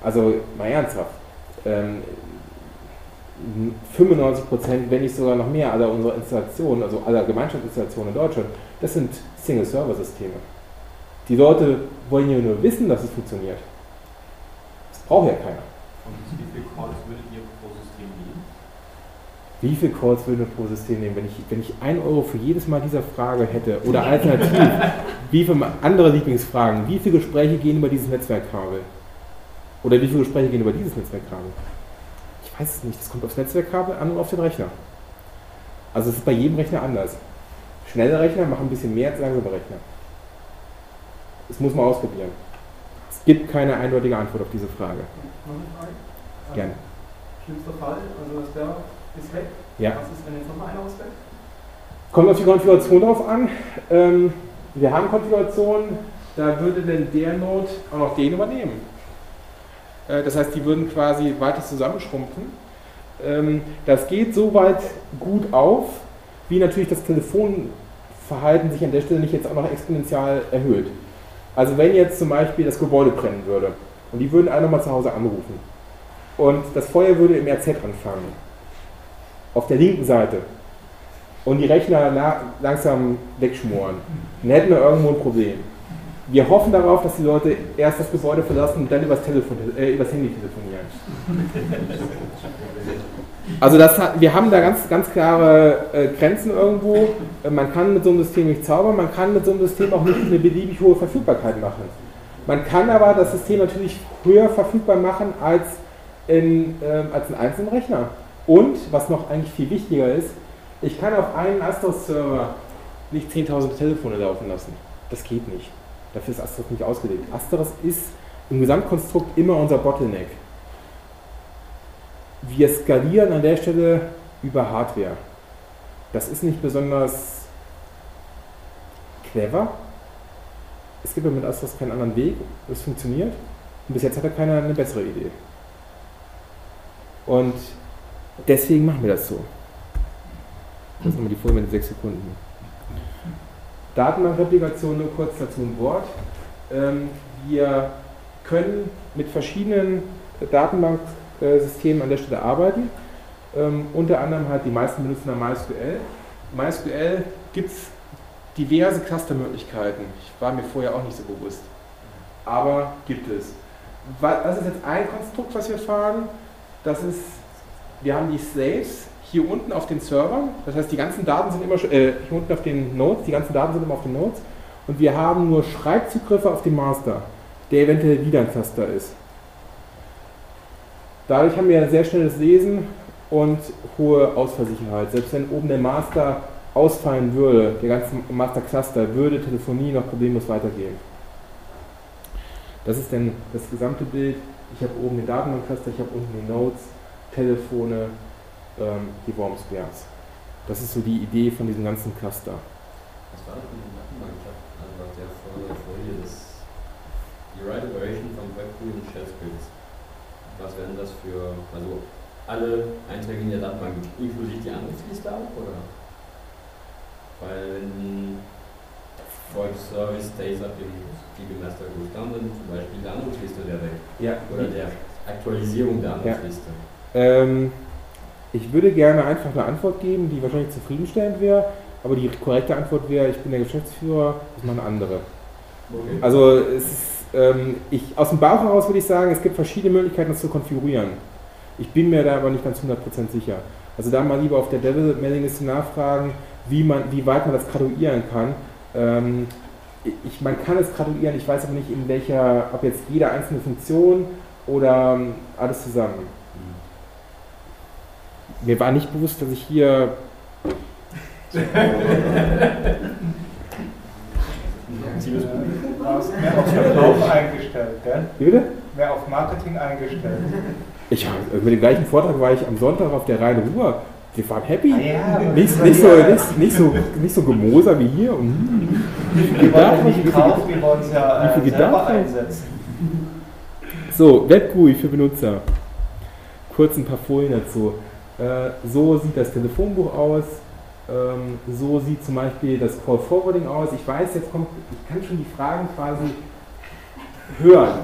Also mal ernsthaft. Ähm, 95 Prozent, wenn nicht sogar noch mehr aller unserer Installationen, also aller Gemeinschaftsinstallationen in Deutschland, das sind Single-Server-Systeme. Die Leute wollen ja nur wissen, dass es funktioniert. Das braucht ja keiner.
Und wie viele Calls würdet ihr pro System nehmen?
Wie viele Calls würden wir pro System nehmen, wenn ich, wenn ich 1 Euro für jedes Mal dieser Frage hätte? Oder alternativ, wie viele andere Lieblingsfragen? Wie viele Gespräche gehen über dieses Netzwerkkabel? Oder wie viele Gespräche gehen über dieses Netzwerkkabel? Ich weiß es nicht. Das kommt aufs Netzwerkkabel an und auf den Rechner. Also es ist bei jedem Rechner anders. Schnelle Rechner machen ein bisschen mehr als langsame Rechner. Das muss man ausprobieren. Es gibt keine eindeutige Antwort auf diese Frage. Gerne.
Schlimmster Fall, also das Server ist weg.
Ja.
Was ist, wenn jetzt nochmal einer ausfällt?
Kommt auf die Konfiguration drauf an. Ähm, wir haben Konfigurationen, da würde denn der Node auch noch den übernehmen. Äh, das heißt, die würden quasi weiter zusammenschrumpfen. Ähm, das geht so weit gut auf, wie natürlich das Telefonverhalten sich an der Stelle nicht jetzt auch noch exponentiell erhöht. Also wenn jetzt zum Beispiel das Gebäude brennen würde und die würden alle mal zu Hause anrufen und das Feuer würde im RZ anfangen, auf der linken Seite und die Rechner la langsam wegschmoren, dann hätten wir irgendwo ein Problem. Wir hoffen darauf, dass die Leute erst das Gebäude verlassen und dann übers, Telefon, äh, übers Handy telefonieren. Also das wir haben da ganz, ganz klare äh, Grenzen irgendwo. Äh, man kann mit so einem System nicht zaubern, man kann mit so einem System auch nicht eine beliebig hohe Verfügbarkeit machen. Man kann aber das System natürlich höher verfügbar machen als in, ähm, als einen einzelnen Rechner. Und, was noch eigentlich viel wichtiger ist, ich kann auf einen Astros-Server nicht 10.000 Telefone laufen lassen. Das geht nicht. Dafür ist Astros nicht ausgelegt. Astros ist im Gesamtkonstrukt immer unser Bottleneck. Wir skalieren an der Stelle über Hardware. Das ist nicht besonders clever. Es gibt aber mit Astros keinen anderen Weg. Es funktioniert. Und bis jetzt hat er keiner eine bessere Idee. Und deswegen machen wir das so. Das ist nochmal die Folie mit den 6 Sekunden. Datenbankreplikation nur kurz dazu ein Wort. Ähm, wir können mit verschiedenen Datenbanksystemen an der Stelle arbeiten. Ähm, unter anderem halt die meisten benutzen da MySQL. MySQL gibt es diverse Clustermöglichkeiten. Ich war mir vorher auch nicht so bewusst. Aber gibt es. Das ist jetzt ein Konstrukt, was wir fahren. Das ist, wir haben die Slaves hier unten auf den Servern. Das heißt, die ganzen Daten sind immer äh, hier unten auf den Nodes, die ganzen Daten sind immer auf den Nodes. Und wir haben nur Schreibzugriffe auf den Master, der eventuell wieder ein Cluster ist. Dadurch haben wir ein sehr schnelles Lesen und hohe Ausfallsicherheit. Selbst wenn oben der Master ausfallen würde, der ganze Master Cluster, würde Telefonie noch problemlos weitergehen. Das ist dann das gesamte Bild. Ich habe oben den Datenbankcluster, ich habe unten die Nodes, Telefone, ähm, die Worm Squares. Das ist so die Idee von diesem ganzen Cluster.
Was war das mit dem Datenbank? Also auf der Folie das die Right Operation von WebGUI und Shell. Was wären das für, also alle Einträge in der Datenbank inklusive die Anrufsliste auch, oder? Weil wenn Voice Service stays up in DB Master down, dann zum Beispiel die Anrufsliste wäre weg.
Ja.
Oder der Aktualisierung der Anrufsliste.
Ja. Ähm, ich würde gerne einfach eine Antwort geben, die wahrscheinlich zufriedenstellend wäre, aber die korrekte Antwort wäre, ich bin der Geschäftsführer, das ist meine andere. Okay. Also es ist, ähm, ich, aus dem Bauch heraus würde ich sagen, es gibt verschiedene Möglichkeiten, das zu konfigurieren. Ich bin mir da aber nicht ganz 100% sicher. Also da mal lieber auf der Devil-Mailingliste nachfragen, wie, man, wie weit man das graduieren kann. Ähm, ich, man kann es graduieren, ich weiß aber nicht, in welcher, ob jetzt jede einzelne Funktion oder ähm, alles zusammen mir war nicht bewusst, dass ich hier.
Mehr auf Verkauf eingestellt, gell?
Wie bitte?
Mehr auf Marketing eingestellt.
Ich, mit dem gleichen Vortrag war ich am Sonntag auf der Rhein-Ruhr. Wir waren happy.
Ah ja,
nicht, nicht, so, nicht, nicht, so, nicht so gemoser wie hier. Und,
wir wollen nicht kaufen, wir wollen es ja äh, selber einsetzen.
So, WebGUI für Benutzer. Kurz ein paar Folien dazu. Äh, so sieht das Telefonbuch aus, ähm, so sieht zum Beispiel das Call Forwarding aus. Ich weiß, jetzt kommt, ich kann schon die Fragen quasi hören.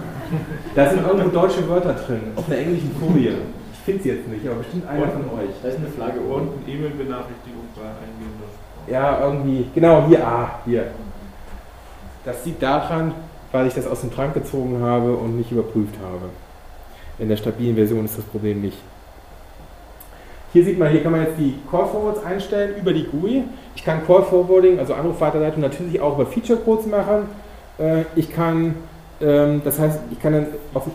Da sind irgendwo deutsche Wörter drin, auf einer englischen Folie. Ich finde sie jetzt nicht, aber bestimmt einer von euch.
Da ist eine Flagge
und eine E-Mail-Benachrichtigung bei eingehender.
Ja, irgendwie, genau, hier, ah, hier. Das liegt daran, weil ich das aus dem Trank gezogen habe und nicht überprüft habe. In der stabilen Version ist das Problem nicht. Hier sieht man, hier kann man jetzt die Call Forwards einstellen über die GUI. Ich kann Call Forwarding, also Anrufweiterleitung, natürlich auch über Feature Codes machen. Äh, ich kann, ähm, das heißt, ich kann dann auf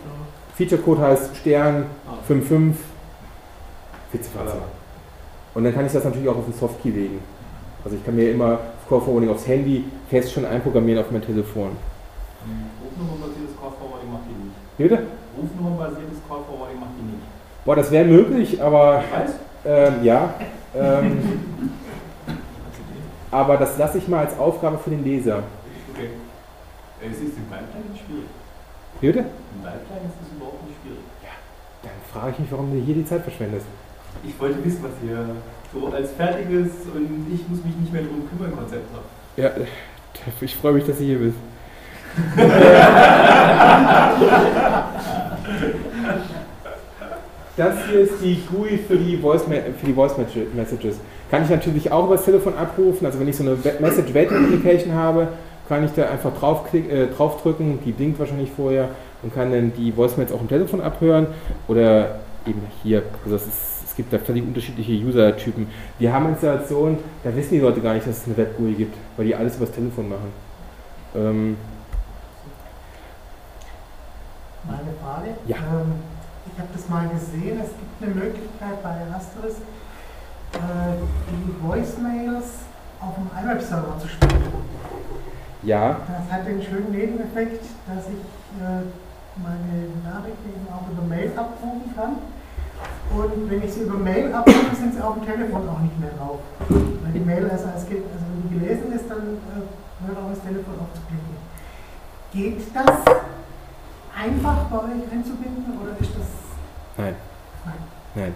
Feature Code heißt Stern 55 Vizefahrer. Und dann kann ich das natürlich auch auf den Softkey legen. Also ich kann mir immer Call Forwarding aufs Handy fest schon einprogrammieren auf mein Telefon.
Rufnummernbasiertes Call Forwarding macht die nicht.
Bitte?
Rufnummernbasiertes Call Forwarding macht die nicht.
Boah, das wäre möglich, aber.
Ich weiß.
Ähm, ja. Ähm, aber das lasse ich mal als Aufgabe für den Leser.
Okay. Es ist im Pipeline nicht schwierig.
Wie bitte?
Im Pipeline ist es überhaupt nicht schwierig.
Ja, dann frage ich mich, warum du hier die Zeit verschwendest.
Ich wollte wissen, was ihr so als fertiges und ich muss mich nicht mehr darum kümmern Konzept habt.
Ja, ich freue mich, dass du hier bist. Das hier ist die GUI für die Voice, für die Voice Messages. Kann ich natürlich auch über das Telefon abrufen. Also wenn ich so eine Message Waiting Application habe, kann ich da einfach draufklick, äh, draufdrücken, die blinkt wahrscheinlich vorher und kann dann die Voicemails auch im Telefon abhören. Oder eben hier, also ist, es gibt da völlig unterschiedliche User-Typen. Wir haben Installationen, da wissen die Leute gar nicht, dass es eine Web-GUI gibt, weil die alles über das Telefon machen. Ähm,
Mal eine Frage.
Ja.
Ähm, ich habe das
mal gesehen. Es gibt eine Möglichkeit bei Asterisk, äh, die Voicemails auf dem iWeb-Server zu spielen.
Ja,
Das hat den schönen Nebeneffekt, dass ich äh, meine Nachrichten auch über Mail abrufen kann. Und wenn ich sie über Mail abrufe, sind sie auf dem Telefon auch nicht mehr drauf. Weil die Mail erst als also wenn die gelesen ist, dann äh, hört auch das Telefon auf zu klicken. Geht das einfach bei euch einzubinden oder ist das.
Nein.
Nein.
Nein.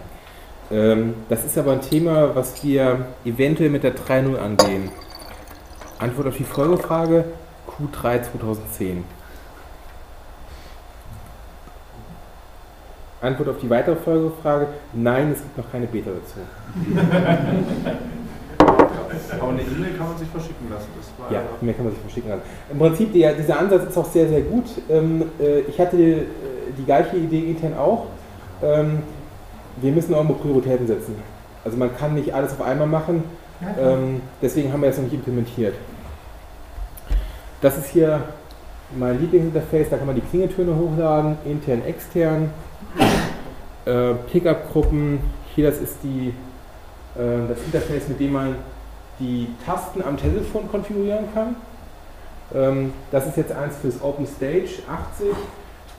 Ähm, das ist aber ein Thema, was wir eventuell mit der 3.0 angehen. Antwort auf die Folgefrage Q3 2010. Antwort auf die weitere Folgefrage: Nein, es gibt noch keine Beta dazu.
Aber eine E-Mail kann man sich verschicken lassen.
Ja, mehr kann man sich verschicken lassen. Im Prinzip, der, dieser Ansatz ist auch sehr, sehr gut. Ähm, äh, ich hatte äh, die gleiche Idee intern auch. Ähm, wir müssen auch mal Prioritäten setzen. Also man kann nicht alles auf einmal machen. Ähm, deswegen haben wir das noch nicht implementiert. Das ist hier mein Lieblingsinterface, da kann man die Klingeltöne hochladen, intern, extern. Äh, Pickup-Gruppen, hier das ist die, äh, das Interface, mit dem man die Tasten am Telefon konfigurieren kann. Ähm, das ist jetzt eins fürs Open Stage 80.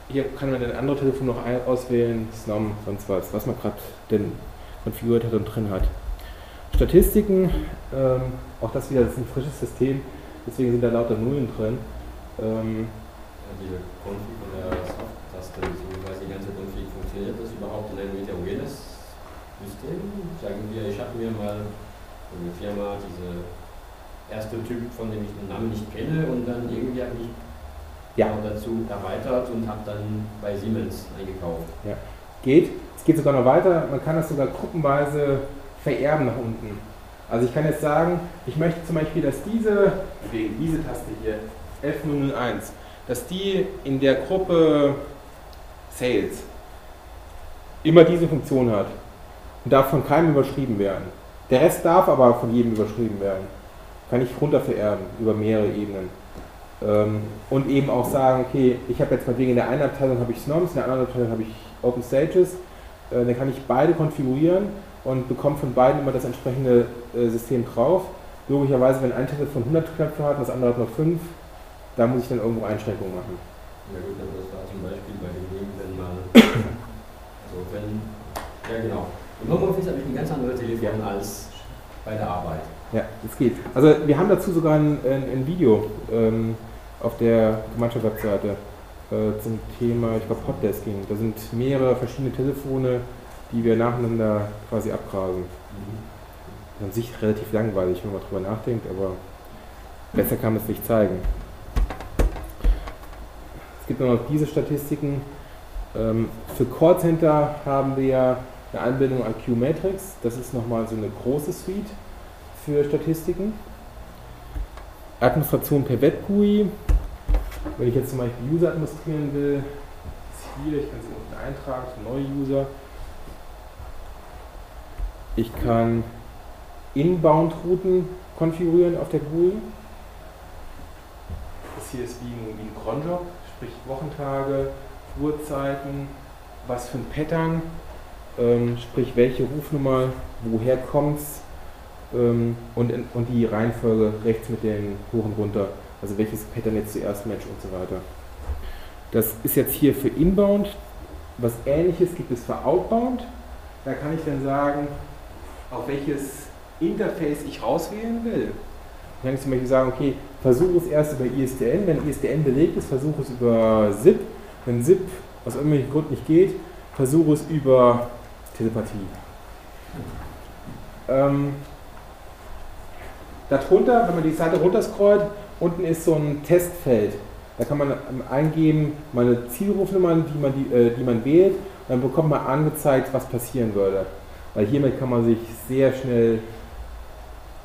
Hier kann man ein anderes Telefon noch auswählen, SNOM, sonst was, was man gerade denn konfiguriert hat und drin hat. Statistiken, ähm, auch das wieder, das ist ein frisches System, deswegen sind da lauter Nullen drin. Ähm,
diese Config von der Soft-Taste, beziehungsweise die ganze Config, funktioniert das überhaupt in einem heterogenes System? Sagen wir, ich habe mir mal der Firma diese erste Typ, von dem ich den Namen nicht kenne, und dann irgendwie habe ich
Ja.
dazu erweitert und habe dann bei Siemens eingekauft.
geht. Es geht sogar noch weiter, man kann das sogar gruppenweise vererben nach unten. Also ich kann jetzt sagen, ich möchte zum Beispiel, dass diese, diese Taste hier, F001, dass die in der Gruppe Sales immer diese Funktion hat und darf von keinem überschrieben werden. Der Rest darf aber von jedem überschrieben werden. Kann ich runter vererben über mehrere Ebenen. Ähm, und eben auch sagen, okay, ich habe jetzt meinetwegen in der einen Abteilung habe ich SNOMs, in der anderen Abteilung habe ich Open Stages. Äh, dann kann ich beide konfigurieren und bekomme von beiden immer das entsprechende äh, System drauf. Logischerweise, wenn ein Telefon 100 Knöpfe hat und das andere hat noch 5, da muss ich dann irgendwo Einschränkungen machen.
Ja gut, aber das war zum Beispiel bei dem Ding, wenn man, also wenn, ja genau, im Homeoffice habe ich ein ganz anderes Telefon als bei der Arbeit.
Ja, es geht. Also wir haben dazu sogar ein, ein, ein Video ähm, auf der Gemeinschaftswebseite äh, zum Thema, ich glaube, Hotdesking. Da sind mehrere verschiedene Telefone, die wir nacheinander quasi abgrasen. An sich relativ langweilig, wenn man drüber nachdenkt, aber besser kann man es nicht zeigen. Es gibt noch diese Statistiken. Ähm, für Callcenter haben wir eine Anbindung IQ Matrix. Das ist nochmal so eine große Suite für Statistiken. Administration per Web-GUI. Wenn ich jetzt zum Beispiel User administrieren will, ist hier, ich kann es unten eintragen, neue User. Ich kann Inbound-Routen konfigurieren auf der GUI. Das hier ist wie ein, wie ein Cronjob, sprich Wochentage, Uhrzeiten, was für ein Pattern, ähm, sprich welche Rufnummer, woher kommt es ähm, und, und die Reihenfolge rechts mit den hoch und runter, also welches Pattern jetzt zuerst matcht und so weiter. Das ist jetzt hier für Inbound. Was ähnliches gibt es für Outbound. Da kann ich dann sagen, auf welches Interface ich rauswählen will. Dann kann ich zum Beispiel sagen, okay, versuche es erst über ISDN. Wenn ISDN belegt ist, versuche es über ZIP. Wenn ZIP aus irgendwelchen Grund nicht geht, versuche es über Telepathie. Ähm, darunter, wenn man die Seite runterscrollt, unten ist so ein Testfeld. Da kann man eingeben, meine Zielrufnummer, die man, die, äh, die man wählt, und dann bekommt man angezeigt, was passieren würde. Weil hiermit kann man sich sehr schnell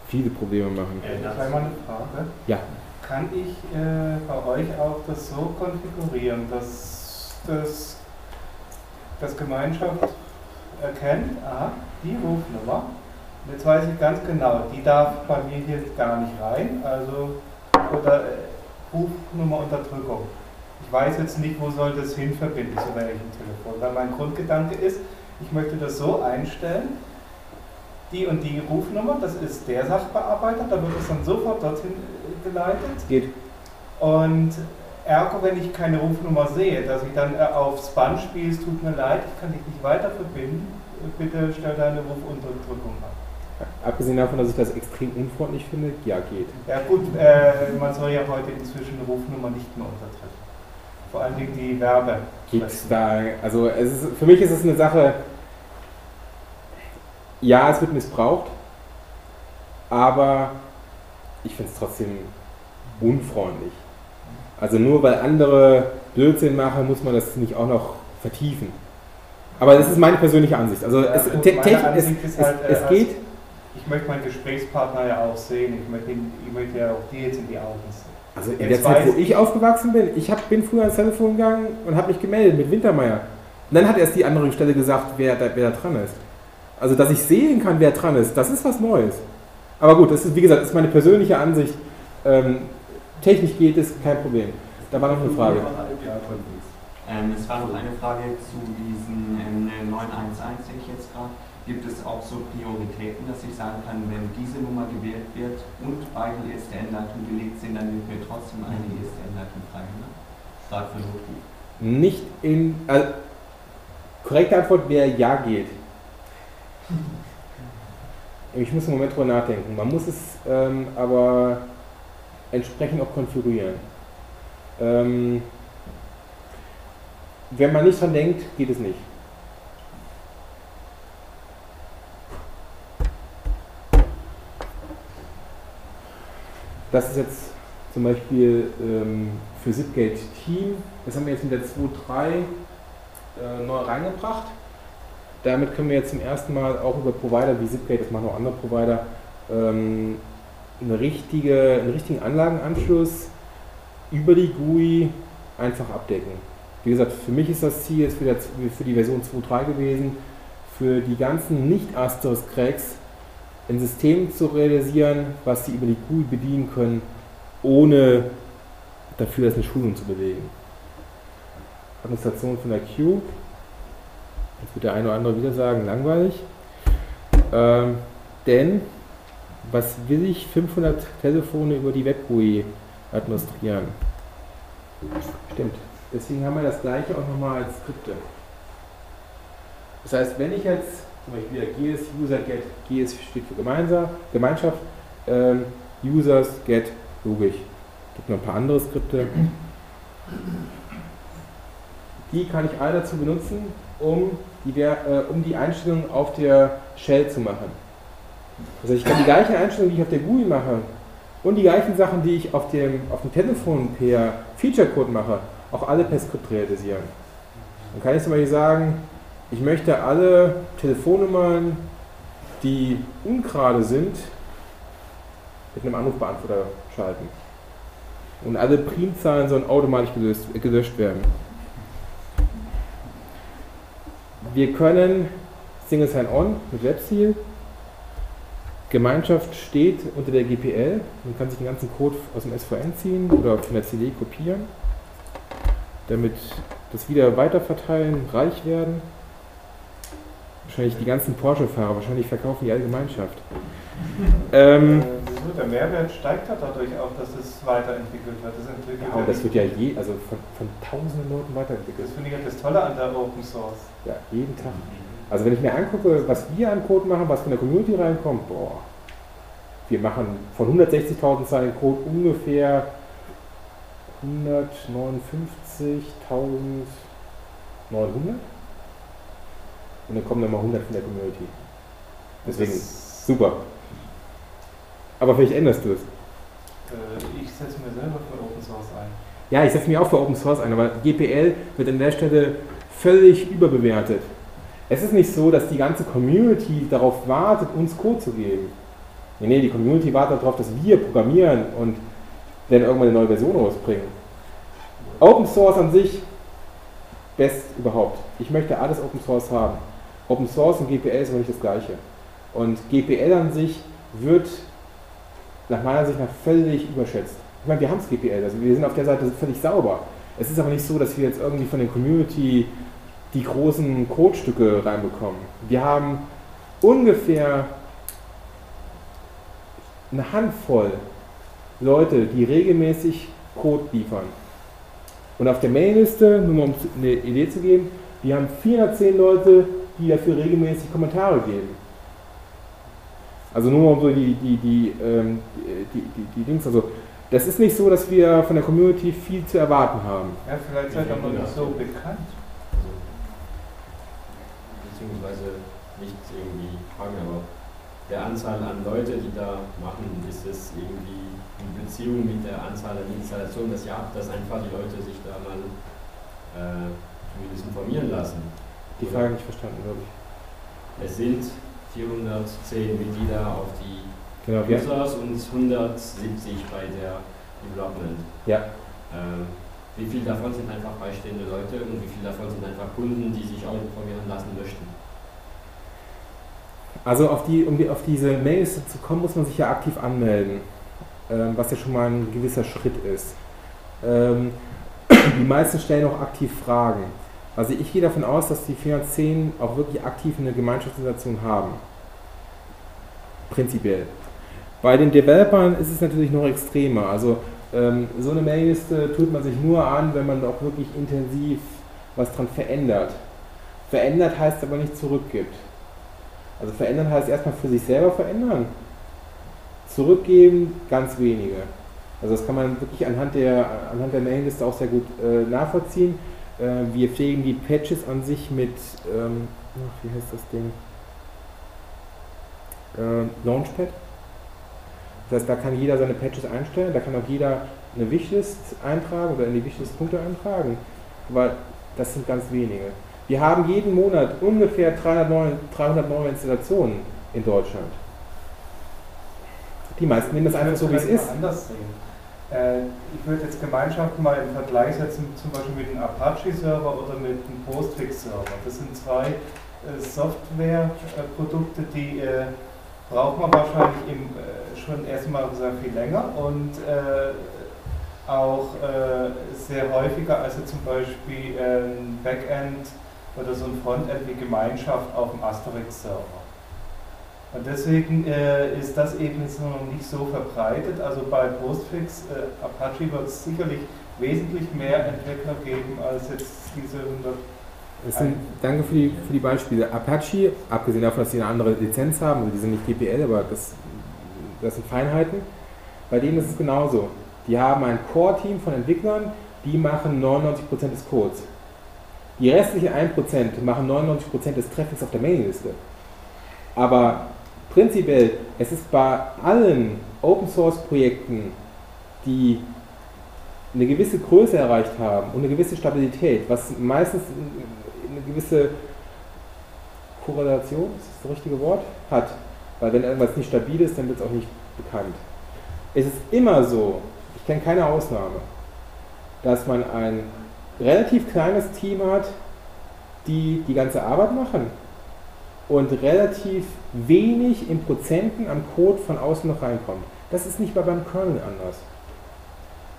viele Probleme machen.
Ich habe mal eine Frage.
Ja.
Kann ich äh, bei euch auch das so konfigurieren, dass das, das Gemeinschaft erkennt, ah, die Rufnummer, und jetzt weiß ich ganz genau, die darf bei mir hier gar nicht rein, also oder äh, Rufnummerunterdrückung. ich weiß jetzt nicht, wo soll das hin verbinden zu welchem Telefon. Weil mein Grundgedanke ist, ich möchte das so einstellen, die und die Rufnummer, das ist der Sachbearbeiter, da wird es dann sofort dorthin äh, geleitet.
Geht.
Und ergo, wenn ich keine Rufnummer sehe, dass ich dann äh, aufs Band spiele, es tut mir leid, ich kann dich nicht weiter verbinden, bitte stell deine Rufunterdrückung ab.
Abgesehen davon, dass ich das extrem unfreundlich finde, ja, geht.
Ja gut, äh, man soll ja heute inzwischen Rufnummer nicht mehr untertreffen. Vor allen Dingen die Werbe.
Gibt's da, also es ist, für mich ist es eine Sache, ja, es wird missbraucht, aber ich finde es trotzdem unfreundlich. Also nur weil andere Blödsinn machen, muss man das nicht auch noch vertiefen. Aber das ist meine persönliche Ansicht. Also
Ja,
es, es,
Ansicht
es,
halt, äh,
es geht,
Ich möchte meinen Gesprächspartner ja auch sehen, ich möchte, ihn, ich möchte ja auch die jetzt in die Augen sehen.
also in der
Jetzt
Zeit, wo
weiß
ich aufgewachsen bin, ich hab, bin früher ans Telefon gegangen und habe mich gemeldet mit Wintermeier. Und dann hat erst die andere Stelle gesagt, wer da, wer da dran ist. Also, dass ich sehen kann, wer dran ist, das ist was Neues. Aber gut, das ist, wie gesagt, das ist meine persönliche Ansicht. Ähm, technisch geht es, kein Problem. Da war noch eine Frage.
Ähm, es war noch eine Frage zu diesen ähm, 911, sehe ich jetzt gerade. Gibt es auch so Prioritäten, dass ich sagen kann, wenn diese Nummer gewählt wird und beide ISDN-Leitungen gelegt sind, dann wird mir trotzdem eine ISDN-Leitung freigemacht? Gerade für Notruf.
Nicht in. Also, korrekte Antwort wäre ja geht. Ich muss einen Moment drüber nachdenken. Man muss es ähm, aber entsprechend auch konfigurieren. Ähm, wenn man nicht dran denkt, geht es nicht. Das ist jetzt zum Beispiel ähm, für Zipgate Team. Das haben wir jetzt mit der 2.3 äh, neu reingebracht. Damit können wir jetzt zum ersten Mal auch über Provider wie Zipgate, das machen auch andere Provider, ähm, eine richtige, einen richtigen Anlagenanschluss über die GUI einfach abdecken. Wie gesagt, für mich ist das Ziel jetzt für, der, für die Version 2.3 gewesen, für die ganzen Nicht-Asterisk-Cracks ein System zu realisieren, was sie über die GUI bedienen können, ohne dafür das eine Schulung zu bewegen. Administration von der Queue. Jetzt wird der eine oder andere wieder sagen, langweilig. Ähm, denn was will ich 500 Telefone über die Web-GUI administrieren? Stimmt. Deswegen haben wir das gleiche auch nochmal als Skripte. Das heißt, wenn ich jetzt zum Beispiel wieder GS User Get, GS steht für Gemeinsam, Gemeinschaft, ähm, Users Get logisch. Gibt noch ein paar andere Skripte. Die kann ich alle dazu benutzen, um die, äh, um die Einstellungen auf der Shell zu machen. Also ich kann die gleichen Einstellungen, die ich auf der GUI mache, und die gleichen Sachen, die ich auf dem, auf dem Telefon per Feature-Code mache, auch alle per Skript realisieren. Dann kann ich zum Beispiel sagen, ich möchte alle Telefonnummern, die ungerade sind, mit einem Anrufbeantworter schalten. Und alle Primzahlen sollen automatisch gelöst, gelöscht werden. Wir können Single Sign-On mit WebSeal. Gemeinschaft steht unter der GPL. Man kann sich den ganzen Code aus dem SVN ziehen oder von der CD kopieren, damit das wieder weiterverteilen, reich werden. Wahrscheinlich die ganzen Porsche-Fahrer, wahrscheinlich verkaufen die alle Gemeinschaft. Ähm,
Äh, der Mehrwert steigt ja dadurch auch, dass es weiterentwickelt wird. Das, entwickelt
ja, das wird ja je, also von, von tausenden Leuten weiterentwickelt.
das finde ich das Tolle an der Open Source.
Ja, jeden Tag. Also wenn ich mir angucke, was wir an Code machen, was von der Community reinkommt, boah. Wir machen von 160.000 Zeilen Code ungefähr 159.900. Und dann kommen nochmal 100 von der Community. Deswegen,
Das-
super. Aber vielleicht änderst du es.
Äh, ich setze mir selber für Open Source ein.
Ja, ich setze mich auch für Open Source ein, aber GPL wird an der Stelle völlig überbewertet. Es ist nicht so, dass die ganze Community darauf wartet, uns Code zu geben. Nee, nee, die Community wartet darauf, dass wir programmieren und dann irgendwann eine neue Version rausbringen. Open Source an sich, best überhaupt. Ich möchte alles Open Source haben. Open Source und GPL ist aber nicht das gleiche. Und GPL an sich wird nach meiner Sicht nach völlig überschätzt. Ich meine, wir haben es GPL, also wir sind auf der Seite völlig sauber. Es ist aber nicht so, dass wir jetzt irgendwie von der Community die großen Codestücke reinbekommen. Wir haben ungefähr eine Handvoll Leute, die regelmäßig Code liefern. Und auf der Mailingliste, nur mal um eine Idee zu geben, wir haben 410 Leute, die dafür regelmäßig Kommentare geben. Also nur um so die, die, die, ähm, die, die, die Dings, also das ist nicht so, dass wir von der Community viel zu erwarten haben.
Ja, vielleicht seid ihr noch nicht so bekannt.
Also, beziehungsweise nicht irgendwie fragen, aber der Anzahl an Leute, die da machen, ist es irgendwie in Beziehung mit der Anzahl an Installationen, das jagt, dass einfach die Leute sich da mal äh, zumindest informieren lassen.
Die Frage nicht verstanden, glaube ich.
Es sind 410 Mitglieder auf die
Genau,
Users und 170 bei der Development.
ja.
Ähm, wie viel davon sind einfach beistehende Leute und wie viel davon sind einfach Kunden, die sich auch informieren lassen möchten?
Also auf, die, um die, auf diese Mailliste zu kommen, muss man sich ja aktiv anmelden, ähm, was ja schon mal ein gewisser Schritt ist. Ähm, die meisten stellen auch aktiv Fragen. Also ich gehe davon aus, dass die 410 auch wirklich aktiv eine Gemeinschaftsorganisation haben. Prinzipiell. Bei den Developern ist es natürlich noch extremer. Also ähm, so eine Mailliste tut man sich nur an, wenn man auch wirklich intensiv was dran verändert. Verändert heißt aber nicht zurückgibt. Also verändern heißt erstmal für sich selber verändern. Zurückgeben ganz wenige. Also das kann man wirklich anhand der, anhand der Mailliste auch sehr gut äh, nachvollziehen. Äh, wir pflegen die Patches an sich mit, ähm, ach, wie heißt das Ding? Äh, Launchpad. Das heißt, da kann jeder seine Patches einstellen, da kann auch jeder eine Wishlist eintragen oder in die Wishlist-Punkte eintragen. Aber das sind ganz wenige. Wir haben jeden Monat ungefähr 300 neue, 300 neue Installationen in Deutschland. Die meisten nehmen das einfach so, wie es ist.
Anders sehen. Äh, ich würde jetzt Gemeinschaften mal im Vergleich setzen, zum Beispiel mit einem Apache-Server oder mit einem Postfix-Server. Das sind zwei äh, Softwareprodukte, die äh, braucht man wahrscheinlich im, schon erstmal sehr viel länger und auch sehr häufiger als zum Beispiel ein Backend oder so ein Frontend wie Gemeinschaft auf dem Asterix-Server. Und deswegen äh, ist das eben jetzt noch nicht so verbreitet. Also bei Postfix, äh, Apache wird es sicherlich wesentlich mehr Entwickler geben als jetzt diese 100.
Es sind, danke für die, für die Beispiele. Apache, abgesehen davon, dass sie eine andere Lizenz haben, also die sind nicht GPL, aber das, das sind Feinheiten. Bei denen ist es genauso. Die haben ein Core-Team von Entwicklern, die machen 99% des Codes. Die restlichen 1% machen 99% des Traffics auf der Mailingliste. Aber prinzipiell, es ist bei allen Open-Source-Projekten, die eine gewisse Größe erreicht haben und eine gewisse Stabilität, was meistens eine gewisse Korrelation, ist das das richtige Wort, hat. Weil wenn irgendwas nicht stabil ist, dann wird es auch nicht bekannt. Es ist immer so, ich kenne keine Ausnahme, dass man ein relativ kleines Team hat, die die ganze Arbeit machen und relativ wenig in Prozenten am Code von außen noch reinkommt. Das ist nicht mal beim Kernel anders.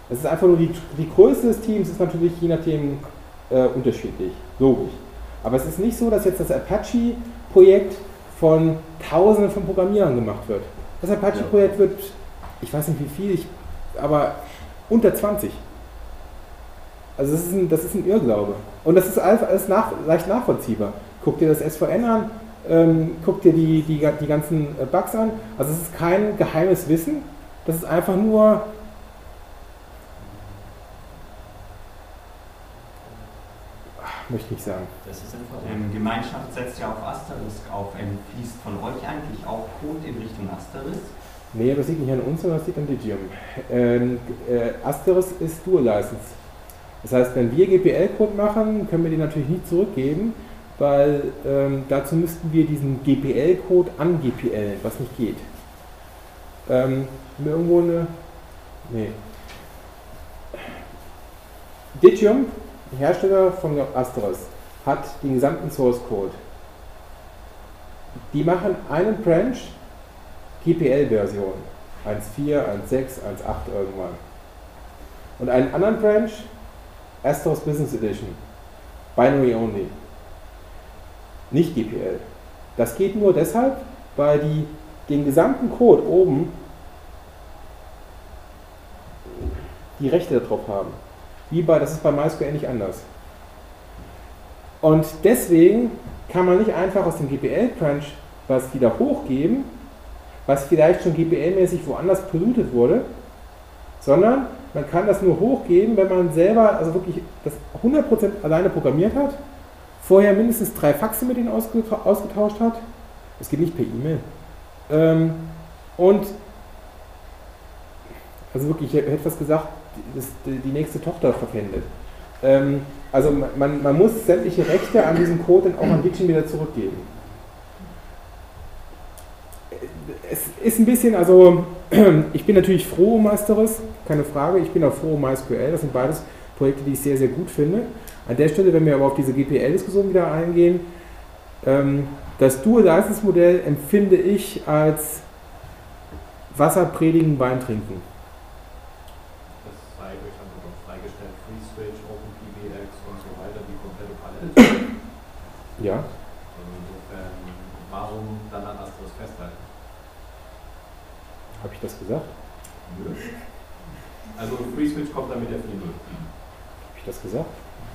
Es ist einfach nur die, die Größe des Teams ist natürlich je nachdem äh, unterschiedlich, logisch. Aber es ist nicht so, dass jetzt das Apache-Projekt von Tausenden von Programmierern gemacht wird. Das Apache-Projekt wird, ich weiß nicht wie viel, ich, aber unter 20. Also das ist ein, das ist ein Irrglaube. Und das ist alles, nach, leicht nachvollziehbar. Guck dir das SVN an, ähm, guck dir die, die, die ganzen äh, Bugs an. Also es ist kein geheimes Wissen, das ist einfach nur möchte ich nicht sagen.
Das ist einfach
Ähm, Gemeinschaft setzt ja auf Asterisk auf. Ähm, fließt von euch eigentlich auch Code in Richtung Asterisk?
Nee, das liegt nicht an uns, sondern das liegt an Digium. Ähm, äh, Asterisk ist Dual License. Das heißt, wenn wir GPL-Code machen, können wir den natürlich nicht zurückgeben, weil ähm, dazu müssten wir diesen GPL-Code an GPL, was nicht geht. Ähm, irgendwo eine. Nee. Digium, Hersteller von Asterisk, hat den gesamten Source Code. Die machen einen Branch GPL-Version. 1.4, 1.6, 1.8 irgendwann. Und einen anderen Branch Astros Business Edition, Binary Only, nicht GPL. Das geht nur deshalb, weil die den gesamten Code oben die Rechte darauf haben. Wie bei, das ist bei MySQL nicht anders. Und deswegen kann man nicht einfach aus dem GPL-Crunch was wieder hochgeben, was vielleicht schon GPL-mäßig woanders polluted wurde, sondern man kann das nur hochgeben, wenn man selber also wirklich das 100% alleine programmiert hat, vorher mindestens drei Faxe mit ihnen ausgetauscht hat. Es geht nicht per E-Mail. Ähm, und also wirklich, ich hätte fast gesagt, die nächste Tochter verpfändet. Ähm, also man, man muss sämtliche Rechte an diesem Code dann auch an Diction wieder zurückgeben. Es ist ein bisschen, also ich bin natürlich froh um Masteris, keine Frage, ich bin auch froh um MySQL, das sind beides Projekte, die ich sehr, sehr gut finde. An der Stelle, wenn wir aber auf diese GPL-Diskussion wieder eingehen, ähm, das Dual-License-Modell empfinde ich als Wasser predigen, Wein trinken. Ja.
Also insofern, warum dann an Astros festhalten?
Habe ich das gesagt?
Nö. Also Free Switch kommt dann mit der Fliege.
Habe ich das gesagt?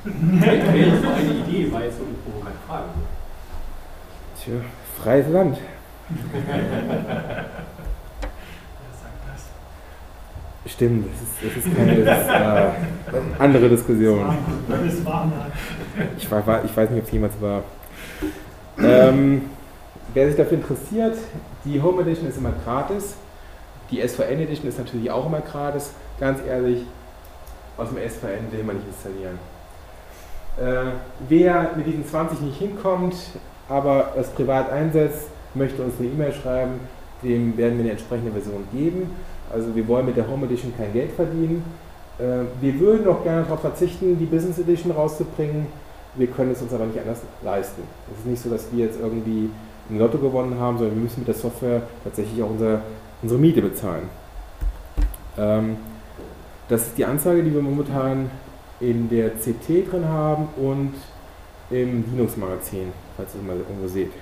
Wäre nur eine Idee, war jetzt so eine provokante Frage.
Tja, freies Land. Stimmt, das ist, das ist keine das ist, äh, andere Diskussion. Ich, war, ich weiß nicht, ob es jemals war. Ähm, wer sich dafür interessiert, die Home Edition ist immer gratis. Die SVN Edition ist natürlich auch immer gratis. Ganz ehrlich, aus dem SVN will man nicht installieren. Äh, wer mit diesen 20 nicht hinkommt, aber das privat einsetzt, möchte uns eine E-Mail schreiben, dem werden wir eine entsprechende Version geben. Also wir wollen mit der Home Edition kein Geld verdienen. Äh, wir würden auch gerne darauf verzichten, die Business Edition rauszubringen. Wir können es uns aber nicht anders leisten. Es ist nicht so, dass wir jetzt irgendwie ein Lotto gewonnen haben, sondern wir müssen mit der Software tatsächlich auch unser, unsere Miete bezahlen. Ähm, das ist die Anzeige, die wir momentan in der CT drin haben und im Linux-Magazin, falls ihr es mal irgendwo seht.